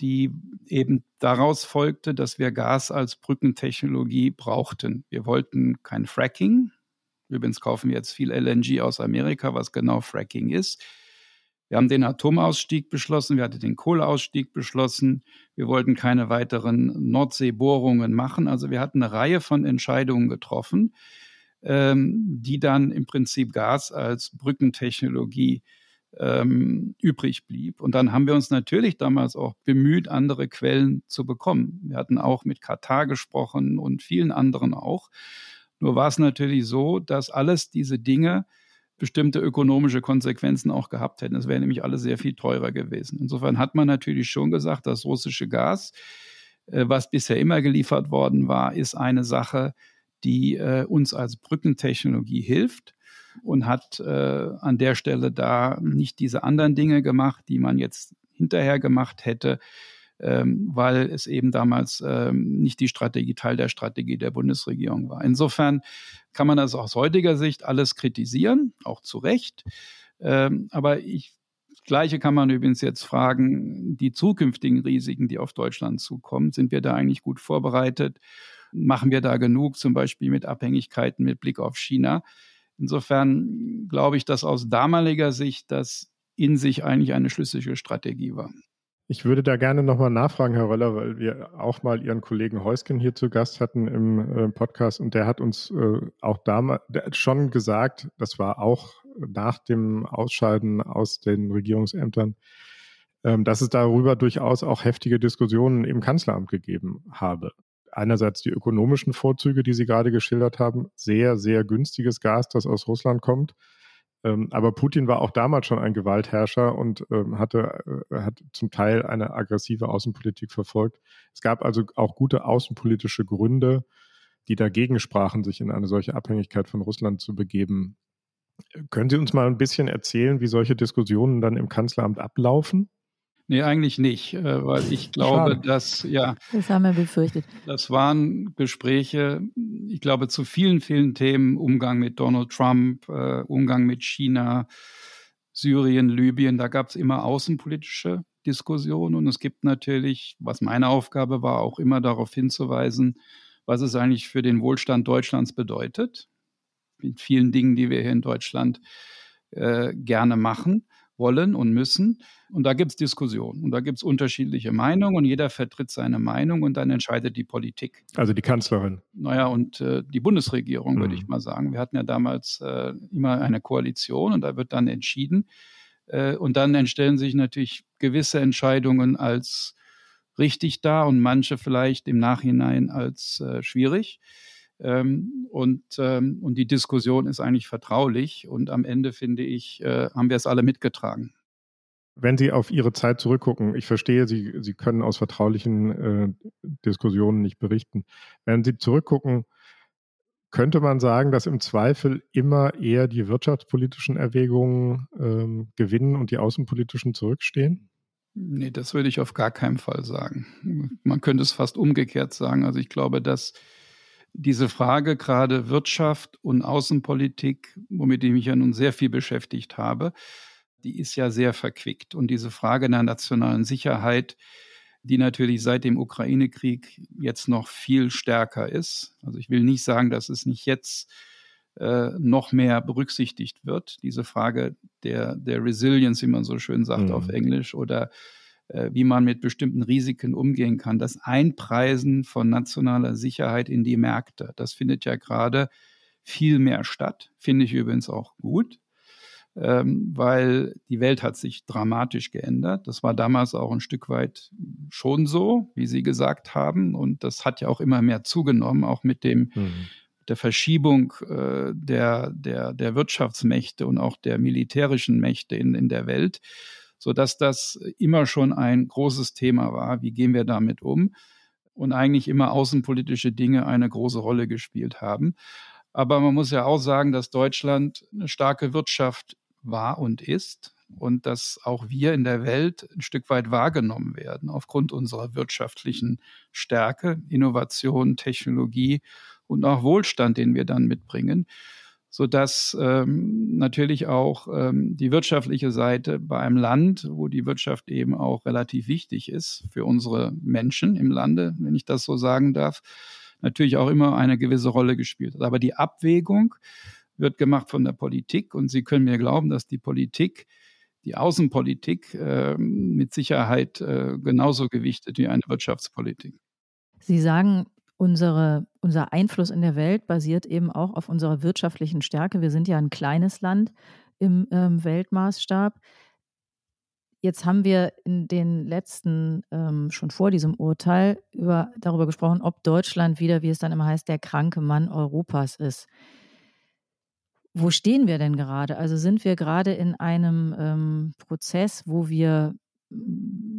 die eben daraus folgte, dass wir Gas als Brückentechnologie brauchten. Wir wollten kein Fracking. Übrigens kaufen wir jetzt viel LNG aus Amerika, was genau Fracking ist. Wir haben den Atomausstieg beschlossen, wir hatten den Kohleausstieg beschlossen, wir wollten keine weiteren Nordseebohrungen machen. Also wir hatten eine Reihe von Entscheidungen getroffen, ähm, die dann im Prinzip Gas als Brückentechnologie ähm, übrig blieb. Und dann haben wir uns natürlich damals auch bemüht, andere Quellen zu bekommen. Wir hatten auch mit Katar gesprochen und vielen anderen auch. Nur war es natürlich so, dass alles diese Dinge bestimmte ökonomische Konsequenzen auch gehabt hätten. Es wäre nämlich alles sehr viel teurer gewesen. Insofern hat man natürlich schon gesagt, das russische Gas, äh, was bisher immer geliefert worden war, ist eine Sache, die äh, uns als Brückentechnologie hilft und hat äh, an der Stelle da nicht diese anderen Dinge gemacht, die man jetzt hinterher gemacht hätte, ähm, weil es eben damals ähm, nicht die Strategie, Teil der Strategie der Bundesregierung war. Insofern kann man das aus heutiger Sicht alles kritisieren, auch zu Recht. Ähm, aber ich Gleiche kann man übrigens jetzt fragen, die zukünftigen Risiken, die auf Deutschland zukommen, sind wir da eigentlich gut vorbereitet? Machen wir da genug, zum Beispiel mit Abhängigkeiten mit Blick auf China? Insofern glaube ich, dass aus damaliger Sicht das in sich eigentlich eine schlüssige Strategie war. Ich würde da gerne nochmal nachfragen, Herr Röller, weil wir auch mal Ihren Kollegen Heusken hier zu Gast hatten im äh, Podcast und der hat uns äh, auch damals schon gesagt, das war auch nach dem Ausscheiden aus den Regierungsämtern, ähm, dass es darüber durchaus auch heftige Diskussionen im Kanzleramt gegeben habe. Einerseits die ökonomischen Vorzüge, die Sie gerade geschildert haben, sehr, sehr günstiges Gas, das aus Russland kommt ähm, aber Putin war auch damals schon ein Gewaltherrscher und ähm, hatte, äh, hat zum Teil eine aggressive Außenpolitik verfolgt. Es gab also auch gute außenpolitische Gründe, die dagegen sprachen, sich in eine solche Abhängigkeit von Russland zu begeben. Können Sie uns mal ein bisschen erzählen, wie solche Diskussionen dann im Kanzleramt ablaufen? Nee, eigentlich nicht, äh, weil ich glaube, Schade. dass, ja. Das haben wir befürchtet. Das waren Gespräche, ich glaube, zu vielen, vielen Themen, Umgang mit Donald Trump, äh, Umgang mit China, Syrien, Libyen, da gab es immer außenpolitische Diskussionen und es gibt natürlich, was meine Aufgabe war, auch immer darauf hinzuweisen, was es eigentlich für den Wohlstand Deutschlands bedeutet, mit vielen Dingen, die wir hier in Deutschland äh, gerne machen wollen und müssen. Und da gibt es Diskussionen und da gibt es unterschiedliche Meinungen und jeder vertritt seine Meinung und dann entscheidet die Politik. Also die Kanzlerin. Naja, und äh, die Bundesregierung, mhm. würde ich mal sagen. Wir hatten ja damals äh, immer eine Koalition und da wird dann entschieden, Äh, und dann entstellen sich natürlich gewisse Entscheidungen als richtig dar und manche vielleicht im Nachhinein als äh, schwierig. Ähm, und, ähm, und die Diskussion ist eigentlich vertraulich und am Ende, finde ich, äh, haben wir es alle mitgetragen. Wenn Sie auf Ihre Zeit zurückgucken, ich verstehe, Sie, Sie können aus vertraulichen äh, Diskussionen nicht berichten. Wenn Sie zurückgucken, könnte man sagen, dass im Zweifel immer eher die wirtschaftspolitischen Erwägungen ähm, gewinnen und die außenpolitischen zurückstehen? Nee, das würde ich auf gar keinen Fall sagen. Man könnte es fast umgekehrt sagen. Also ich glaube, dass diese Frage gerade Wirtschaft und Außenpolitik, womit ich mich ja nun sehr viel beschäftigt habe, die ist ja sehr verquickt. Und diese Frage der nationalen Sicherheit, die natürlich seit dem Ukraine-Krieg jetzt noch viel stärker ist. Also ich will nicht sagen, dass es nicht jetzt äh, noch mehr berücksichtigt wird. Diese Frage der, der Resilience, wie man so schön sagt mhm. auf Englisch, oder wie man mit bestimmten Risiken umgehen kann. Das Einpreisen von nationaler Sicherheit in die Märkte, das findet ja gerade viel mehr statt. Finde ich übrigens auch gut ähm, weil die Welt hat sich dramatisch geändert. Das war damals auch ein Stück weit schon so, wie Sie gesagt haben. Und das hat ja auch immer mehr zugenommen, auch mit dem mhm. der Verschiebung äh, der, der, der Wirtschaftsmächte und auch der militärischen Mächte in, in der Welt, sodass das immer schon ein großes Thema war. Wie gehen wir damit um? Und eigentlich immer außenpolitische Dinge eine große Rolle gespielt haben. Aber man muss ja auch sagen, dass Deutschland eine starke Wirtschaft war und ist und dass auch wir in der Welt ein Stück weit wahrgenommen werden aufgrund unserer wirtschaftlichen Stärke, Innovation, Technologie und auch Wohlstand, den wir dann mitbringen, sodass ähm, natürlich auch ähm, die wirtschaftliche Seite bei einem Land, wo die Wirtschaft eben auch relativ wichtig ist für unsere Menschen im Lande, wenn ich das so sagen darf, natürlich auch immer eine gewisse Rolle gespielt hat. Aber die Abwägung, wird gemacht von der Politik. Und Sie können mir glauben, dass die Politik, die Außenpolitik äh, mit Sicherheit äh, genauso gewichtet wie eine Wirtschaftspolitik. Sie sagen, unsere, unser Einfluss in der Welt basiert eben auch auf unserer wirtschaftlichen Stärke. Wir sind ja ein kleines Land im ähm, Weltmaßstab. Jetzt haben wir in den letzten, ähm, schon vor diesem Urteil, über, darüber gesprochen, ob Deutschland wieder, wie es dann immer heißt, der kranke Mann Europas ist. Wo stehen wir denn gerade? Also sind wir gerade in einem ähm, Prozess, wo wir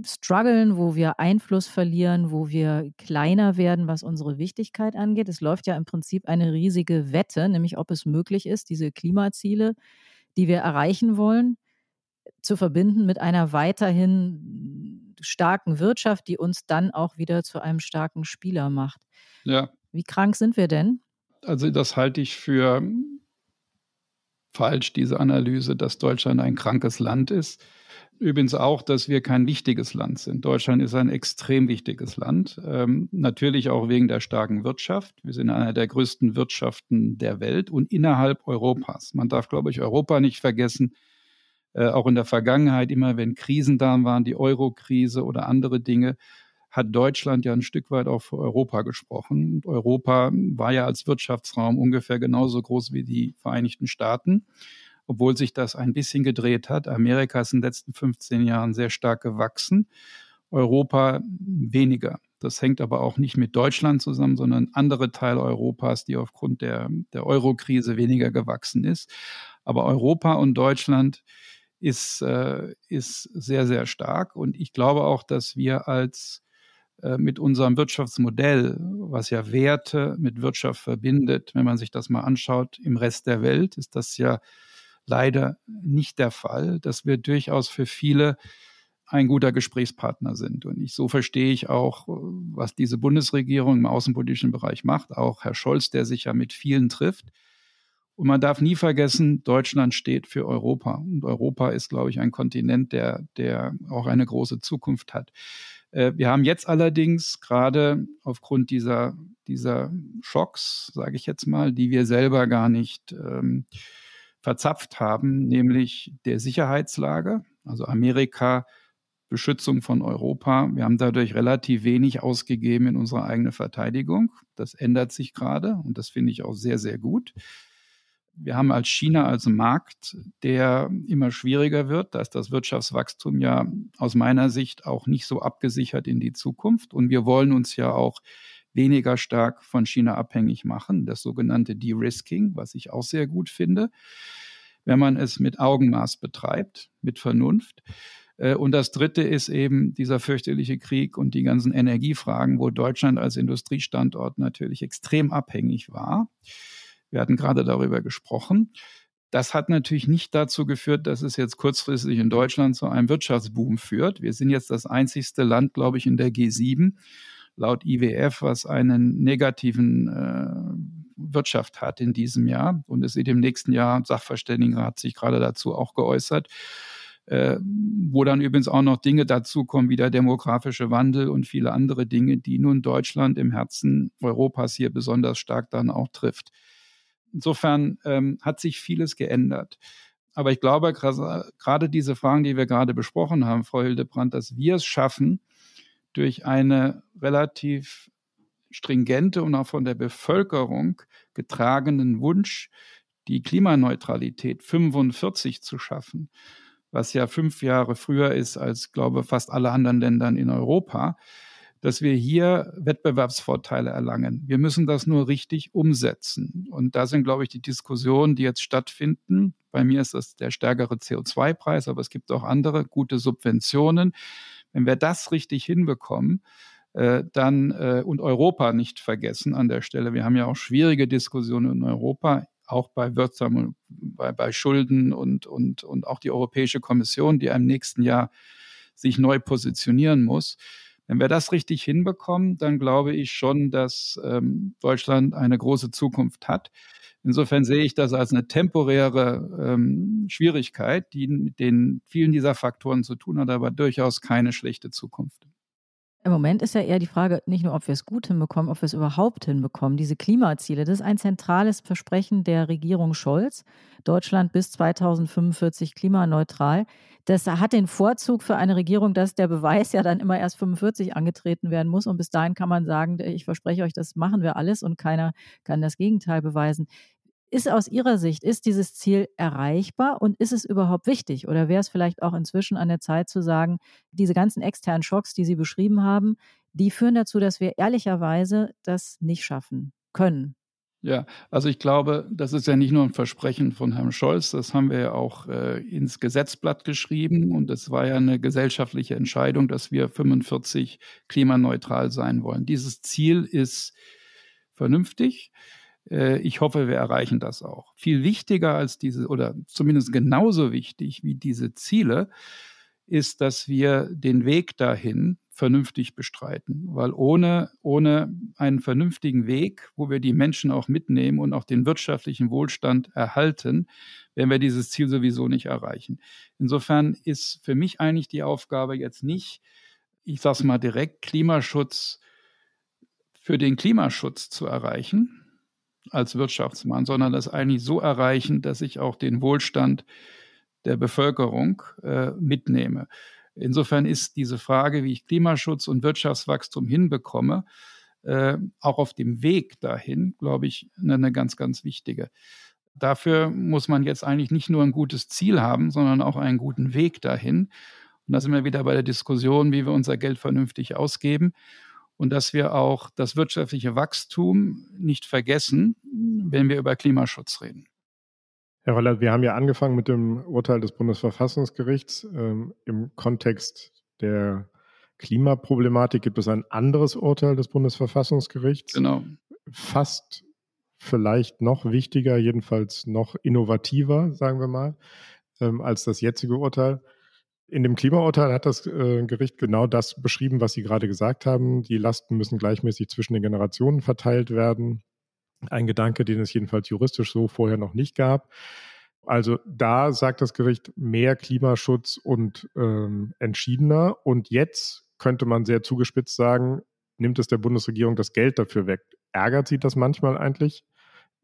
strugglen, wo wir Einfluss verlieren, wo wir kleiner werden, was unsere Wichtigkeit angeht. Es läuft ja im Prinzip eine riesige Wette, nämlich ob es möglich ist, diese Klimaziele, die wir erreichen wollen, zu verbinden mit einer weiterhin starken Wirtschaft, die uns dann auch wieder zu einem starken Spieler macht. Ja. Wie krank sind wir denn? Also das halte ich für falsch, diese Analyse, dass Deutschland ein krankes Land ist. Übrigens auch, dass wir kein wichtiges Land sind. Deutschland ist ein extrem wichtiges Land, ähm, natürlich auch wegen der starken Wirtschaft. Wir sind einer der größten Wirtschaften der Welt und innerhalb Europas. Man darf, glaube ich, Europa nicht vergessen. Äh, auch in der Vergangenheit, immer wenn Krisen da waren, die Euro-Krise oder andere Dinge, hat Deutschland ja ein Stück weit auch für Europa gesprochen. Und Europa war ja als Wirtschaftsraum ungefähr genauso groß wie die Vereinigten Staaten, obwohl sich das ein bisschen gedreht hat. Amerika ist in den letzten 15 Jahren sehr stark gewachsen, Europa weniger. Das hängt aber auch nicht mit Deutschland zusammen, sondern andere Teile Europas, die aufgrund der, der Euro-Krise weniger gewachsen ist. Aber Europa und Deutschland ist, äh, ist sehr, sehr stark. Und ich glaube auch, dass wir als äh, mit unserem Wirtschaftsmodell, was ja Werte mit Wirtschaft verbindet, wenn man sich das mal anschaut, im Rest der Welt ist das ja leider nicht der Fall, dass wir durchaus für viele ein guter Gesprächspartner sind. Und ich, so verstehe ich auch, was diese Bundesregierung im außenpolitischen Bereich macht, auch Herr Scholz, der sich ja mit vielen trifft. Und man darf nie vergessen, Deutschland steht für Europa. Und Europa ist, glaube ich, ein Kontinent, der, der auch eine große Zukunft hat. Äh, wir haben jetzt allerdings gerade aufgrund dieser, dieser Schocks, sage ich jetzt mal, die wir selber gar nicht ähm, verzapft haben, nämlich der Sicherheitslage, also Amerika, Beschützung von Europa. Wir haben dadurch relativ wenig ausgegeben in unsere eigene Verteidigung. Das ändert sich gerade und das finde ich auch sehr, sehr gut. wir haben als China als Markt, der immer schwieriger wird. Da ist das Wirtschaftswachstum ja aus meiner Sicht auch nicht so abgesichert in die Zukunft. Und wir wollen uns ja auch weniger stark von China abhängig machen, das sogenannte De-Risking, was ich auch sehr gut finde, wenn man es mit Augenmaß betreibt, mit Vernunft. Äh, und das Dritte ist eben dieser fürchterliche Krieg und die ganzen Energiefragen, wo Deutschland als Industriestandort natürlich extrem abhängig war. Wir hatten gerade darüber gesprochen. Das hat natürlich nicht dazu geführt, dass es jetzt kurzfristig in Deutschland zu einem Wirtschaftsboom führt. Wir sind jetzt das einzigste Land, glaube ich, in der G7, laut IWF, was einen negativen äh, Wirtschaft hat in diesem Jahr. Und es sieht im nächsten Jahr, Sachverständigenrat sich gerade dazu auch geäußert, äh, wo dann übrigens auch noch Dinge dazukommen, wie der demografische Wandel und viele andere Dinge, die nun Deutschland im Herzen Europas hier besonders stark dann auch trifft. Insofern ähm, hat sich vieles geändert. Aber ich glaube, gerade diese Fragen, die wir gerade besprochen haben, Frau Hildebrandt, dass wir es schaffen, durch eine relativ stringente und auch von der Bevölkerung getragenen Wunsch, die Klimaneutralität 45 zu schaffen, was ja fünf Jahre früher ist als, glaube fast alle anderen Länder in Europa, dass wir hier Wettbewerbsvorteile erlangen. Wir müssen das nur richtig umsetzen. Und da sind, glaube ich, die Diskussionen, die jetzt stattfinden. Bei mir ist das der stärkere CO2-Preis, aber es gibt auch andere gute Subventionen. Wenn wir das richtig hinbekommen, äh, dann äh, und Europa nicht vergessen an der Stelle. Wir haben ja auch schwierige Diskussionen in Europa, auch bei wirksamen, bei, bei Schulden und, und, und auch die Europäische Kommission, die im nächsten Jahr sich neu positionieren muss. Wenn wir das richtig hinbekommen, dann glaube ich schon, dass ähm, Deutschland eine große Zukunft hat. Insofern sehe ich das als eine temporäre ähm, Schwierigkeit, die mit den vielen dieser Faktoren zu tun hat, aber durchaus keine schlechte Zukunft. Im Moment ist ja eher die Frage, nicht nur, ob wir es gut hinbekommen, ob wir es überhaupt hinbekommen. Diese Klimaziele, das ist ein zentrales Versprechen der Regierung Scholz. Deutschland bis 2045 klimaneutral. Das hat den Vorzug für eine Regierung, dass der Beweis ja dann immer erst 45 angetreten werden muss. Und bis dahin kann man sagen, ich verspreche euch, das machen wir alles und keiner kann das Gegenteil beweisen. Ist aus Ihrer Sicht, ist dieses Ziel erreichbar und ist es überhaupt wichtig? Oder wäre es vielleicht auch inzwischen an der Zeit zu sagen, diese ganzen externen Schocks, die Sie beschrieben haben, die führen dazu, dass wir ehrlicherweise das nicht schaffen können? Ja, also ich glaube, das ist ja nicht nur ein Versprechen von Herrn Scholz, das haben wir ja auch äh, ins Gesetzblatt geschrieben und es war ja eine gesellschaftliche Entscheidung, dass wir 45 klimaneutral sein wollen. Dieses Ziel ist vernünftig. Äh, ich hoffe, wir erreichen das auch. Viel wichtiger als diese, oder zumindest genauso wichtig wie diese Ziele, ist, dass wir den Weg dahin vernünftig bestreiten. Weil ohne, ohne einen vernünftigen Weg, wo wir die Menschen auch mitnehmen und auch den wirtschaftlichen Wohlstand erhalten, werden wir dieses Ziel sowieso nicht erreichen. Insofern ist für mich eigentlich die Aufgabe jetzt nicht, ich sage es mal direkt, Klimaschutz für den Klimaschutz zu erreichen, als Wirtschaftsmann, sondern das eigentlich so erreichen, dass ich auch den Wohlstand der Bevölkerung äh, mitnehme. Insofern ist diese Frage, wie ich Klimaschutz und Wirtschaftswachstum hinbekomme, äh, auch auf dem Weg dahin, glaube ich, eine, eine ganz, ganz wichtige. Dafür muss man jetzt eigentlich nicht nur ein gutes Ziel haben, sondern auch einen guten Weg dahin. Und da sind wir wieder bei der Diskussion, wie wir unser Geld vernünftig ausgeben und dass wir auch das wirtschaftliche Wachstum nicht vergessen, wenn wir über Klimaschutz reden. Herr Roller, wir haben ja angefangen mit dem Urteil des Bundesverfassungsgerichts. Ähm, Im Kontext der Klimaproblematik gibt es ein anderes Urteil des Bundesverfassungsgerichts. Genau. Fast vielleicht noch wichtiger, jedenfalls noch innovativer, sagen wir mal, ähm, als das jetzige Urteil. In dem Klimaurteil hat das äh, Gericht genau das beschrieben, was Sie gerade gesagt haben. Die Lasten müssen gleichmäßig zwischen den Generationen verteilt werden. Ein Gedanke, den es jedenfalls juristisch so vorher noch nicht gab. Also da sagt das Gericht mehr Klimaschutz und ähm, entschiedener. Und jetzt könnte man sehr zugespitzt sagen, nimmt es der Bundesregierung das Geld dafür weg. Ärgert sie das manchmal eigentlich,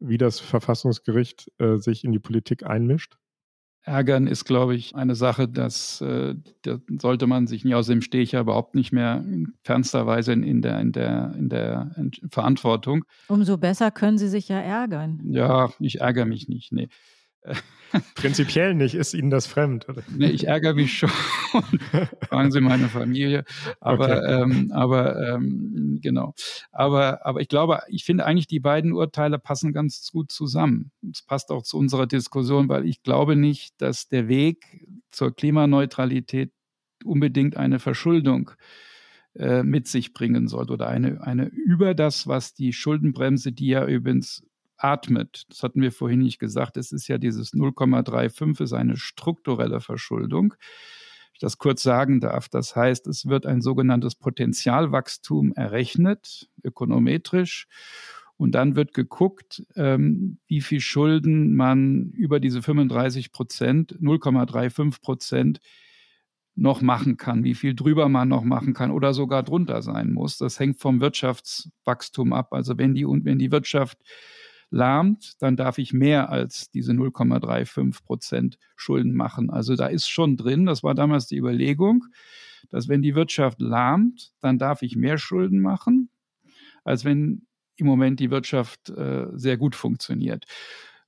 wie das Verfassungsgericht äh, sich in die Politik einmischt? Ärgern ist, glaube ich, eine Sache, das, äh, das sollte man sich nicht, außerdem stehe ich ja überhaupt nicht mehr in fernster Weise in, in, der, in, der, in der Verantwortung. Umso besser können Sie sich ja ärgern. Ja, ich ärgere mich nicht, nee. Prinzipiell nicht, ist Ihnen das fremd? Oder? Nee, ich ärgere mich schon. Fragen Sie meine Familie. Aber, okay. ähm, aber ähm, genau. Aber, aber ich glaube, ich finde eigentlich, die beiden Urteile passen ganz gut zusammen. Es passt auch zu unserer Diskussion, weil ich glaube nicht, dass der Weg zur Klimaneutralität unbedingt eine Verschuldung äh, mit sich bringen sollte oder eine, eine über das, was die Schuldenbremse, die ja übrigens atmet. Das hatten wir vorhin nicht gesagt. Es ist ja dieses 0,35 ist eine strukturelle Verschuldung. Ich das kurz sagen darf. Das heißt, es wird ein sogenanntes Potenzialwachstum errechnet, ökonometrisch. Und dann wird geguckt, ähm, wie viel Schulden man über diese 35 Prozent, 0,35 Prozent noch machen kann, wie viel drüber man noch machen kann oder sogar drunter sein muss. Das hängt vom Wirtschaftswachstum ab. Also wenn die, wenn die Wirtschaft lahmt, dann darf ich mehr als diese 0,35 Prozent Schulden machen. Also da ist schon drin, das war damals die Überlegung, dass wenn die Wirtschaft lahmt, dann darf ich mehr Schulden machen, als wenn im Moment die Wirtschaft äh, sehr gut funktioniert.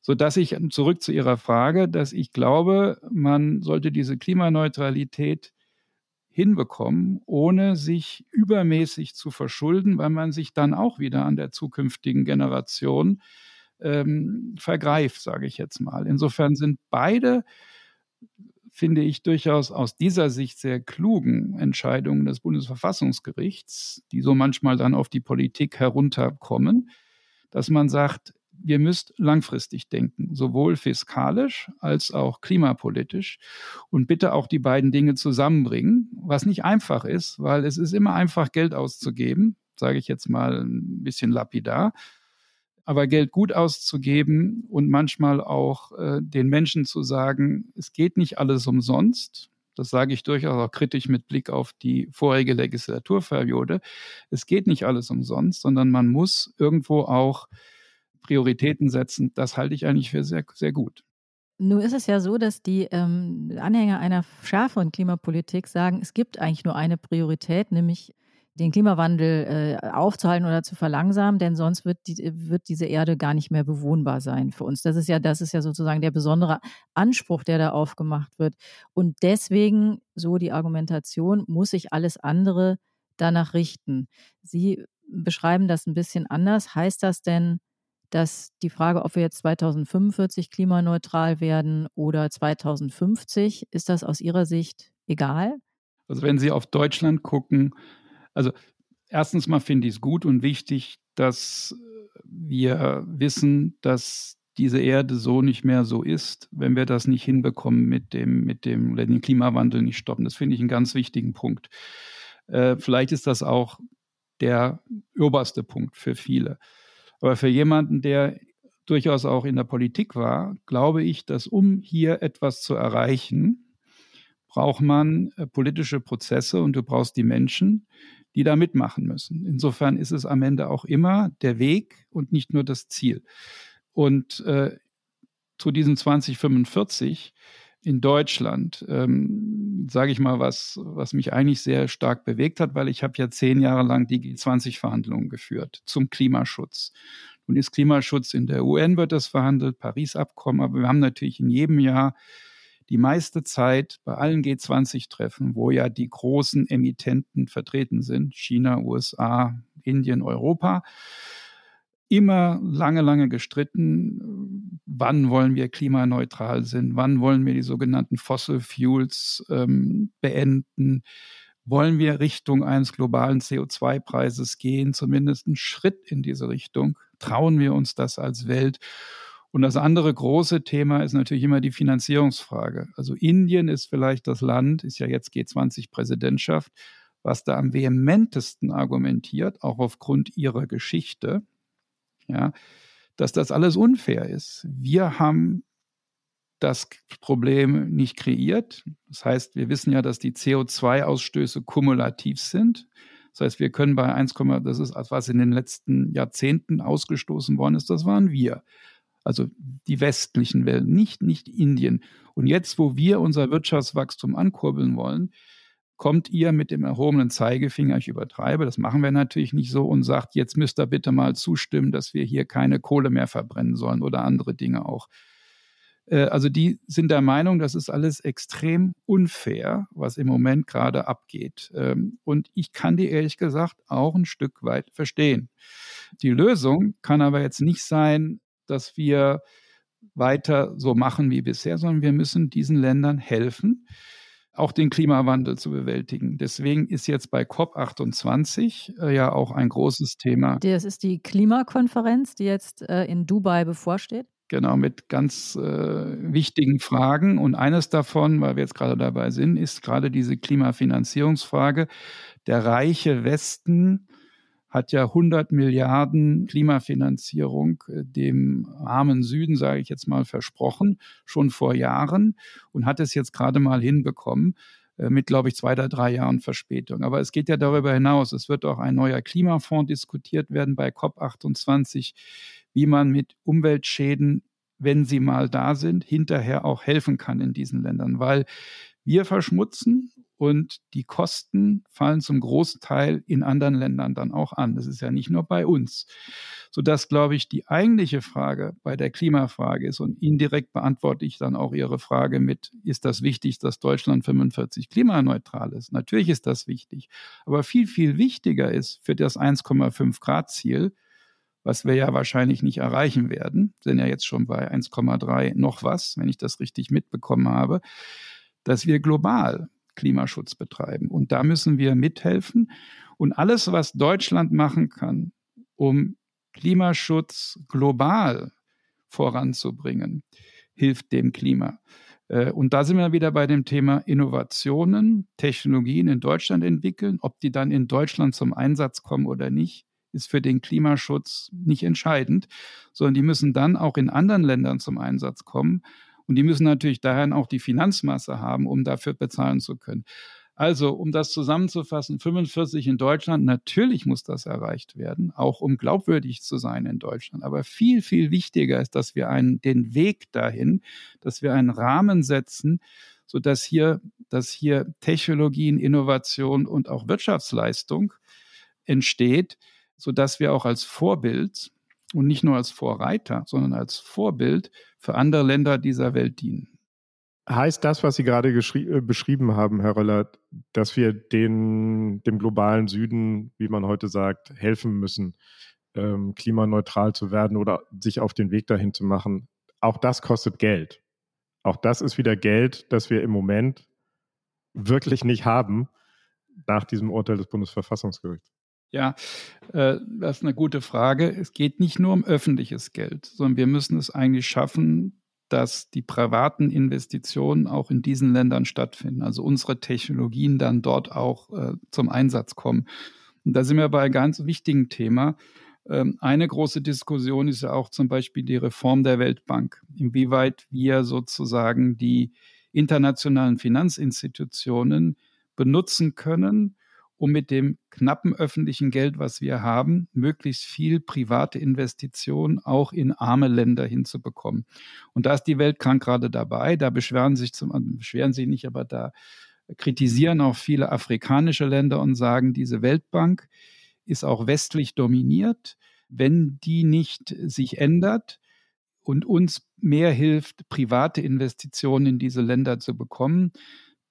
So dass ich zurück zu Ihrer Frage, dass ich glaube, man sollte diese Klimaneutralität hinbekommen, ohne sich übermäßig zu verschulden, weil man sich dann auch wieder an der zukünftigen Generation ähm, vergreift, sage ich jetzt mal. Insofern sind beide, finde ich, durchaus aus dieser Sicht sehr klugen Entscheidungen des Bundesverfassungsgerichts, die so manchmal dann auf die Politik herunterkommen, dass man sagt, wir müsst langfristig denken, sowohl fiskalisch als auch klimapolitisch und bitte auch die beiden Dinge zusammenbringen, was nicht einfach ist, weil es ist immer einfach, Geld auszugeben, sage ich jetzt mal ein bisschen lapidar aber Geld gut auszugeben und manchmal auch äh, den Menschen zu sagen, es geht nicht alles umsonst. Das sage ich durchaus auch kritisch mit Blick auf die vorherige Legislaturperiode. Es geht nicht alles umsonst, sondern man muss irgendwo auch Prioritäten setzen. Das halte ich eigentlich für sehr, sehr gut. Nun ist es ja so, dass die ähm, Anhänger einer schärferen Klimapolitik sagen, es gibt eigentlich nur eine Priorität, nämlich den Klimawandel äh, aufzuhalten oder zu verlangsamen, denn sonst wird, die, wird diese Erde gar nicht mehr bewohnbar sein für uns. Das ist ja, das ist ja sozusagen der besondere Anspruch, der da aufgemacht wird. Und deswegen, so die Argumentation, muss sich alles andere danach richten. Sie beschreiben das ein bisschen anders. Heißt das denn, dass die Frage, ob wir jetzt 2045 klimaneutral werden oder 2050, ist das aus Ihrer Sicht egal? Also wenn Sie auf Deutschland gucken, also erstens mal finde ich es gut und wichtig, dass wir wissen, dass diese Erde so nicht mehr so ist, wenn wir das nicht hinbekommen mit dem, mit dem, den Klimawandel nicht stoppen. Das finde ich einen ganz wichtigen Punkt. Äh, vielleicht ist das auch der oberste Punkt für viele. Aber für jemanden, der durchaus auch in der Politik war, glaube ich, dass um hier etwas zu erreichen, braucht man äh, politische Prozesse und du brauchst die Menschen, die da mitmachen müssen. Insofern ist es am Ende auch immer der Weg und nicht nur das Ziel. Und äh, zu diesem 2045 in Deutschland, ähm, sage ich mal, was, was mich eigentlich sehr stark bewegt hat, weil ich habe ja zehn Jahre lang die G20-Verhandlungen geführt zum Klimaschutz. Nun ist Klimaschutz in der UN wird das verhandelt, Paris-Abkommen, aber wir haben natürlich in jedem Jahr die meiste Zeit bei allen G20-Treffen, wo ja die großen Emittenten vertreten sind, China, USA, Indien, Europa, immer lange, lange gestritten, wann wollen wir klimaneutral sind, wann wollen wir die sogenannten Fossil Fuels ähm, beenden, wollen wir Richtung eines globalen CO2-Preises gehen, zumindest einen Schritt in diese Richtung, trauen wir uns das als Welt. Und das andere große Thema ist natürlich immer die Finanzierungsfrage. Also Indien ist vielleicht das Land, ist ja jetzt G20-Präsidentschaft, was da am vehementesten argumentiert, auch aufgrund ihrer Geschichte, ja, dass das alles unfair ist. Wir haben das Problem nicht kreiert. Das heißt, wir wissen ja, dass die CO2-Ausstöße kumulativ sind. Das heißt, wir können bei 1, das ist, was in den letzten Jahrzehnten ausgestoßen worden ist, das waren wir. Also die westlichen Welt, nicht, nicht Indien. Und jetzt, wo wir unser Wirtschaftswachstum ankurbeln wollen, kommt ihr mit dem erhobenen Zeigefinger, ich übertreibe, das machen wir natürlich nicht so, und sagt, jetzt müsst ihr bitte mal zustimmen, dass wir hier keine Kohle mehr verbrennen sollen oder andere Dinge auch. Äh, also die sind der Meinung, das ist alles extrem unfair, was im Moment gerade abgeht. Ähm, und ich kann die ehrlich gesagt auch ein Stück weit verstehen. Die Lösung kann aber jetzt nicht sein, dass wir weiter so machen wie bisher, sondern wir müssen diesen Ländern helfen, auch den Klimawandel zu bewältigen. Deswegen ist jetzt bei COP28 äh, ja auch ein großes Thema. Das ist die Klimakonferenz, die jetzt äh, in Dubai bevorsteht. Genau, mit ganz äh, wichtigen Fragen. Und eines davon, weil wir jetzt gerade dabei sind, ist gerade diese Klimafinanzierungsfrage. Der reiche Westen hat ja 100 Milliarden Klimafinanzierung äh, dem armen Süden, sage ich jetzt mal, versprochen, schon vor Jahren und hat es jetzt gerade mal hinbekommen äh, mit, glaube ich, zwei oder drei Jahren Verspätung. Aber es geht ja darüber hinaus. Es wird auch ein neuer Klimafonds diskutiert werden bei COP28, wie man mit Umweltschäden, wenn sie mal da sind, hinterher auch helfen kann in diesen Ländern. Weil wir verschmutzen und die Kosten fallen zum Großteil in anderen Ländern dann auch an. Das ist ja nicht nur bei uns. Sodass, glaube ich, die eigentliche Frage bei der Klimafrage ist und indirekt beantworte ich dann auch Ihre Frage mit, ist das wichtig, dass Deutschland 45 klimaneutral ist? Natürlich ist das wichtig. Aber viel, viel wichtiger ist für das 1,5 Grad Ziel, was wir ja wahrscheinlich nicht erreichen werden, sind ja jetzt schon bei 1,3 noch was, wenn ich das richtig mitbekommen habe, dass wir global Klimaschutz betreiben. Und da müssen wir mithelfen. Und alles, was Deutschland machen kann, um Klimaschutz global voranzubringen, hilft dem Klima. Äh, und da sind wir wieder bei dem Thema Innovationen, Technologien in Deutschland entwickeln. Ob die dann in Deutschland zum Einsatz kommen oder nicht, ist für den Klimaschutz nicht entscheidend, sondern die müssen dann auch in anderen Ländern zum Einsatz kommen. Und die müssen natürlich daher auch die Finanzmasse haben, um dafür bezahlen zu können. Also, um das zusammenzufassen, 45 in Deutschland, natürlich muss das erreicht werden, auch um glaubwürdig zu sein in Deutschland. Aber viel, viel wichtiger ist, dass wir einen, den Weg dahin, dass wir einen Rahmen setzen, sodass hier, dass hier Technologien, Innovation und auch Wirtschaftsleistung entsteht, sodass wir auch als Vorbild und nicht nur als Vorreiter, sondern als Vorbild für andere Länder dieser Welt dienen. Heißt das, was Sie gerade äh, beschrieben haben, Herr Röller, dass wir den, dem globalen Süden, wie man heute sagt, helfen müssen, ähm, klimaneutral zu werden oder sich auf den Weg dahin zu machen? Auch das kostet Geld. Auch das ist wieder Geld, das wir im Moment wirklich nicht haben nach diesem Urteil des Bundesverfassungsgerichts. Ja, äh, das ist eine gute Frage. Es geht nicht nur um öffentliches Geld, sondern wir müssen es eigentlich schaffen, dass die privaten Investitionen auch in diesen Ländern stattfinden, also unsere Technologien dann dort auch äh, zum Einsatz kommen. Und da sind wir bei einem ganz wichtigen Thema. Ähm, eine große Diskussion ist ja auch zum Beispiel die Reform der Weltbank, inwieweit wir sozusagen die internationalen Finanzinstitutionen benutzen können, um mit dem knappen öffentlichen Geld, was wir haben, möglichst viel private Investitionen auch in arme Länder hinzubekommen. Und da ist die Welt krank gerade dabei. Da beschweren sich zum, also beschweren sich nicht, aber da kritisieren auch viele afrikanische Länder und sagen, diese Weltbank ist auch westlich dominiert. Wenn die nicht sich ändert, und uns mehr hilft, private Investitionen in diese Länder zu bekommen,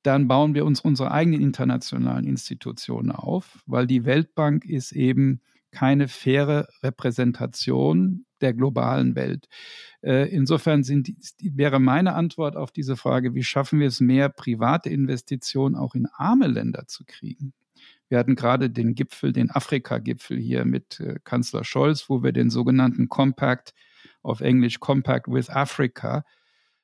dann bauen wir uns unsere eigenen internationalen Institutionen auf, weil die Weltbank ist eben keine faire Repräsentation der globalen Welt. Äh, insofern sind, wäre meine Antwort auf diese Frage, wie schaffen wir es mehr, private Investitionen auch in arme Länder zu kriegen? Wir hatten gerade den Gipfel, den Afrika-Gipfel hier mit äh, Kanzler Scholz, wo wir den sogenannten Compact, auf Englisch Compact with Africa,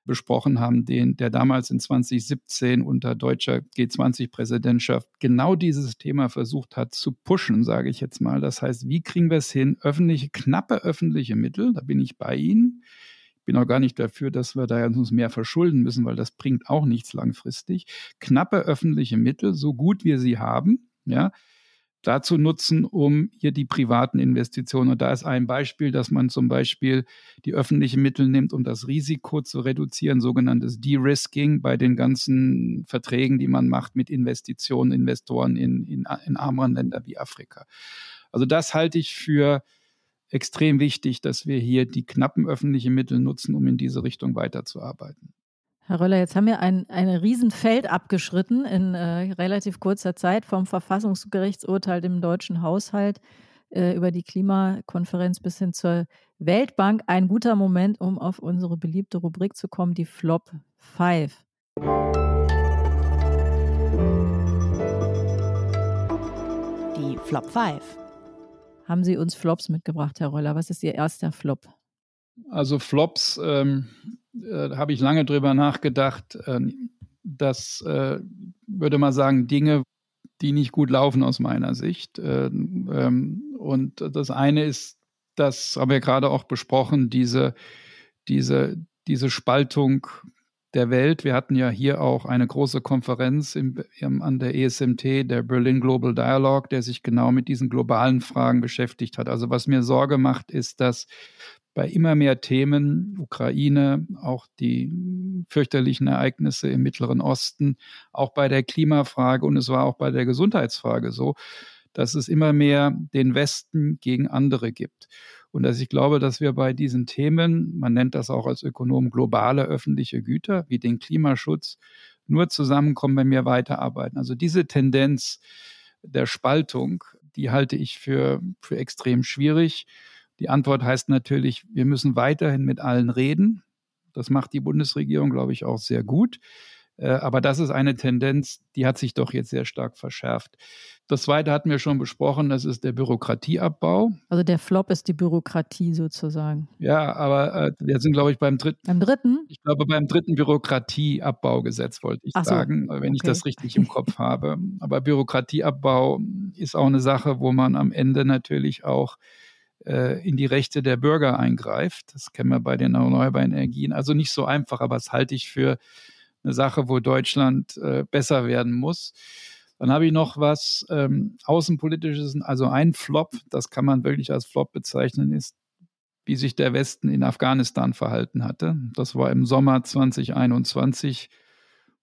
besprochen haben, den, der damals in 2017 unter deutscher G20-Präsidentschaft genau dieses Thema versucht hat zu pushen, sage ich jetzt mal. Das heißt, wie kriegen wir es hin, öffentliche, knappe öffentliche Mittel, da bin ich bei Ihnen. Ich bin auch gar nicht dafür, dass wir da uns mehr verschulden müssen, weil das bringt auch nichts langfristig. Knappe öffentliche Mittel, so gut wir sie haben, ja, dazu nutzen, um hier die privaten Investitionen. Und da ist ein Beispiel, dass man zum Beispiel die öffentlichen Mittel nimmt, um das Risiko zu reduzieren, sogenanntes De-Risking bei den ganzen Verträgen, die man macht mit Investitionen, Investoren in, in, in ärmeren Ländern wie Afrika. Also das halte ich für extrem wichtig, dass wir hier die knappen öffentlichen Mittel nutzen, um in diese Richtung weiterzuarbeiten. Herr Röller, jetzt haben wir ein, ein Riesenfeld abgeschritten in äh, relativ kurzer Zeit vom Verfassungsgerichtsurteil dem deutschen Haushalt äh, über die Klimakonferenz bis hin zur Weltbank. Ein guter Moment, um auf unsere beliebte Rubrik zu kommen, die Flop 5. Die Flop 5. Haben Sie uns Flops mitgebracht, Herr Röller? Was ist Ihr erster Flop? Also Flops ähm, äh, habe ich lange drüber nachgedacht. Äh, das äh, würde mal sagen, Dinge, die nicht gut laufen aus meiner Sicht. Äh, ähm, und das eine ist, das haben wir gerade auch besprochen, diese, diese, diese Spaltung der Welt. Wir hatten ja hier auch eine große Konferenz im, im, an der ESMT, der Berlin Global Dialogue, der sich genau mit diesen globalen Fragen beschäftigt hat. Also was mir Sorge macht, ist, dass bei immer mehr Themen, Ukraine, auch die fürchterlichen Ereignisse im Mittleren Osten, auch bei der Klimafrage und es war auch bei der Gesundheitsfrage so, dass es immer mehr den Westen gegen andere gibt. Und dass ich glaube, dass wir bei diesen Themen, man nennt das auch als Ökonom globale öffentliche Güter, wie den Klimaschutz, nur zusammenkommen, wenn wir weiterarbeiten. Also diese Tendenz der Spaltung, die halte ich für, für extrem schwierig. Die Antwort heißt natürlich, wir müssen weiterhin mit allen reden. Das macht die Bundesregierung, glaube ich, auch sehr gut. Äh, aber das ist eine Tendenz, die hat sich doch jetzt sehr stark verschärft. Das zweite hatten wir schon besprochen, das ist der Bürokratieabbau. Also der Flop ist die Bürokratie sozusagen. Ja, aber äh, wir sind, glaube ich, beim dritten. Beim dritten? Ich glaube, beim dritten Bürokratieabbaugesetz wollte ich so, sagen, wenn okay. ich das richtig im Kopf habe. Aber Bürokratieabbau ist auch eine Sache, wo man am Ende natürlich auch in die Rechte der Bürger eingreift. Das kennen wir bei den erneuerbaren Energien. Also nicht so einfach, aber das halte ich für eine Sache, wo Deutschland äh, besser werden muss. Dann habe ich noch was ähm, Außenpolitisches, also ein Flop, das kann man wirklich als Flop bezeichnen, ist, wie sich der Westen in Afghanistan verhalten hatte. Das war im Sommer 2021,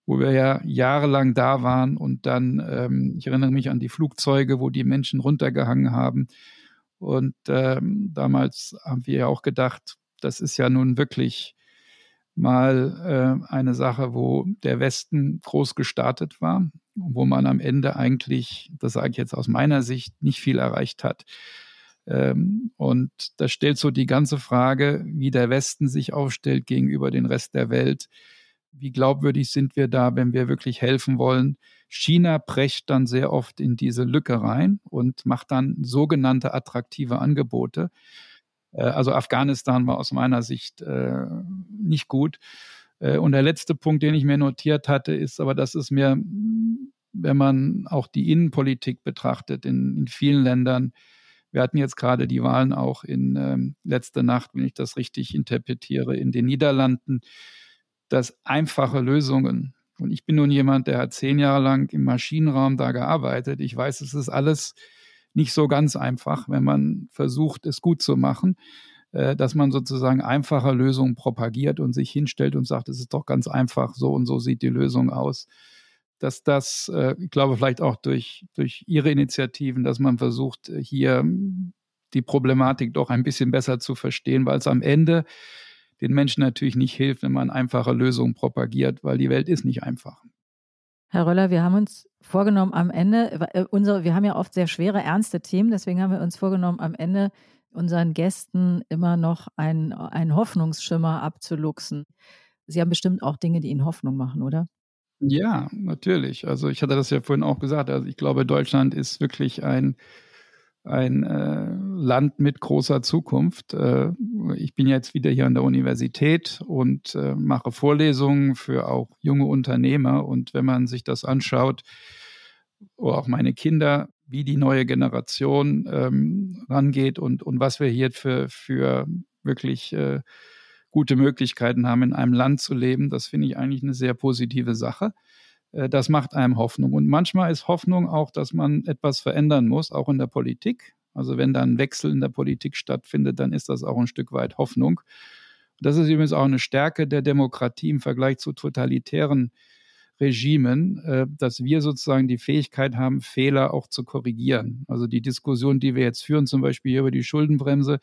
wo wir ja jahrelang da waren und dann, ähm, ich erinnere mich an die Flugzeuge, wo die Menschen runtergehangen haben und ähm, damals haben wir ja auch gedacht, das ist ja nun wirklich mal äh, eine Sache, wo der Westen groß gestartet war, wo man am Ende eigentlich, das sage ich jetzt aus meiner Sicht, nicht viel erreicht hat. Ähm, und das stellt so die ganze Frage, wie der Westen sich aufstellt gegenüber dem Rest der Welt. Wie glaubwürdig sind wir da, wenn wir wirklich helfen wollen? China brecht dann sehr oft in diese Lücke rein und macht dann sogenannte attraktive Angebote. Äh, also Afghanistan war aus meiner Sicht äh, nicht gut. Äh, und der letzte Punkt, den ich mir notiert hatte, ist, aber das ist mir, wenn man auch die Innenpolitik betrachtet, in, in vielen Ländern, wir hatten jetzt gerade die Wahlen auch in ähm, letzte Nacht, wenn ich das richtig interpretiere, in den Niederlanden, dass einfache Lösungen und ich bin nun jemand, der hat zehn Jahre lang im Maschinenraum da gearbeitet. Ich weiß, es ist alles nicht so ganz einfach, wenn man versucht, es gut zu machen, äh, dass man sozusagen einfache Lösungen propagiert und sich hinstellt und sagt, es ist doch ganz einfach, so und so sieht die Lösung aus. Dass das, äh, ich glaube, vielleicht auch durch, durch Ihre Initiativen, dass man versucht, hier die Problematik doch ein bisschen besser zu verstehen, weil es am Ende den Menschen natürlich nicht hilft, wenn man einfache Lösungen propagiert, weil die Welt ist nicht einfach. Herr Röller, wir haben uns vorgenommen am Ende, äh, unsere, wir haben ja oft sehr schwere, ernste Themen, deswegen haben wir uns vorgenommen, am Ende unseren Gästen immer noch einen, einen Hoffnungsschimmer abzuluxen. Sie haben bestimmt auch Dinge, die Ihnen Hoffnung machen, oder? Ja, natürlich. Also ich hatte das ja vorhin auch gesagt. Also ich glaube, Deutschland ist wirklich ein ein äh, Land mit großer Zukunft. Äh, ich bin jetzt wieder hier an der Universität und äh, mache Vorlesungen für auch junge Unternehmer. Und wenn man sich das anschaut, auch meine Kinder, wie die neue Generation ähm, rangeht und, und was wir hier für, für wirklich äh, gute Möglichkeiten haben, in einem Land zu leben, das finde ich eigentlich eine sehr positive Sache. Äh, das macht einem Hoffnung. Und manchmal ist Hoffnung auch, dass man etwas verändern muss, auch in der Politik. Also wenn da ein Wechsel in der Politik stattfindet, dann ist das auch ein Stück weit Hoffnung. Das ist übrigens auch eine Stärke der Demokratie im Vergleich zu totalitären Regimen, äh, dass wir sozusagen die Fähigkeit haben, Fehler auch zu korrigieren. Also die Diskussion, die wir jetzt führen, zum Beispiel hier über die Schuldenbremse,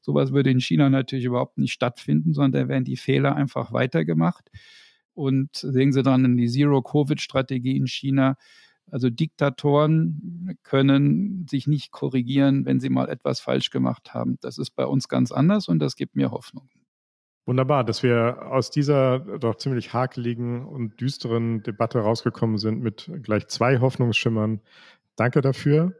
sowas würde in China natürlich überhaupt nicht stattfinden, sondern da werden die Fehler einfach weitergemacht. Und sehen Sie dann in die Zero-Covid-Strategie in China. Also Diktatoren können sich nicht korrigieren, wenn sie mal etwas falsch gemacht haben. Das ist bei uns ganz anders und das gibt mir Hoffnung. Wunderbar, dass wir aus dieser doch ziemlich hakeligen und düsteren Debatte rausgekommen sind mit gleich zwei Hoffnungsschimmern. Danke dafür.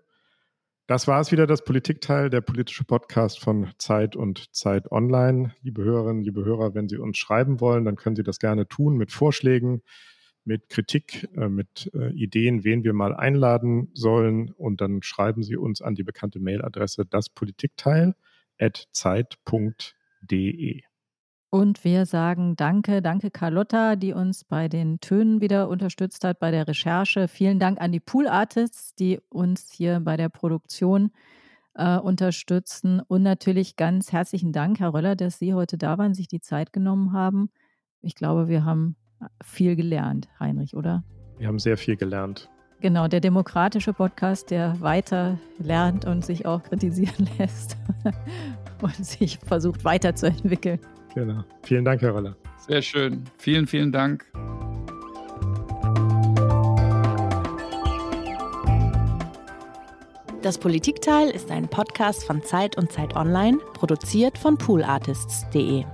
Das war es wieder, das Politikteil, der politische Podcast von Zeit und Zeit Online. Liebe Hörerinnen, liebe Hörer, wenn Sie uns schreiben wollen, dann können Sie das gerne tun mit Vorschlägen, mit Kritik, äh, mit äh, Ideen, wen wir mal einladen sollen. Und dann schreiben Sie uns an die bekannte Mailadresse daspolitikteil at zeit.de. Und wir sagen Danke, danke Carlotta, die uns bei den Tönen wieder unterstützt hat, bei der Recherche. Vielen Dank an die Pool Artists, die uns hier bei der Produktion äh, unterstützen. Und natürlich ganz herzlichen Dank, Herr Röller, dass Sie heute da waren, sich die Zeit genommen haben. Ich glaube, wir haben viel gelernt, Heinrich, oder? Wir haben sehr viel gelernt. Genau, der demokratische Podcast, der weiter lernt und sich auch kritisieren lässt und sich versucht weiterzuentwickeln. Genau. Vielen Dank, Herr Roller. Sehr schön. Vielen, vielen Dank. Das Politikteil ist ein Podcast von Zeit und Zeit Online, produziert von poolartists.de.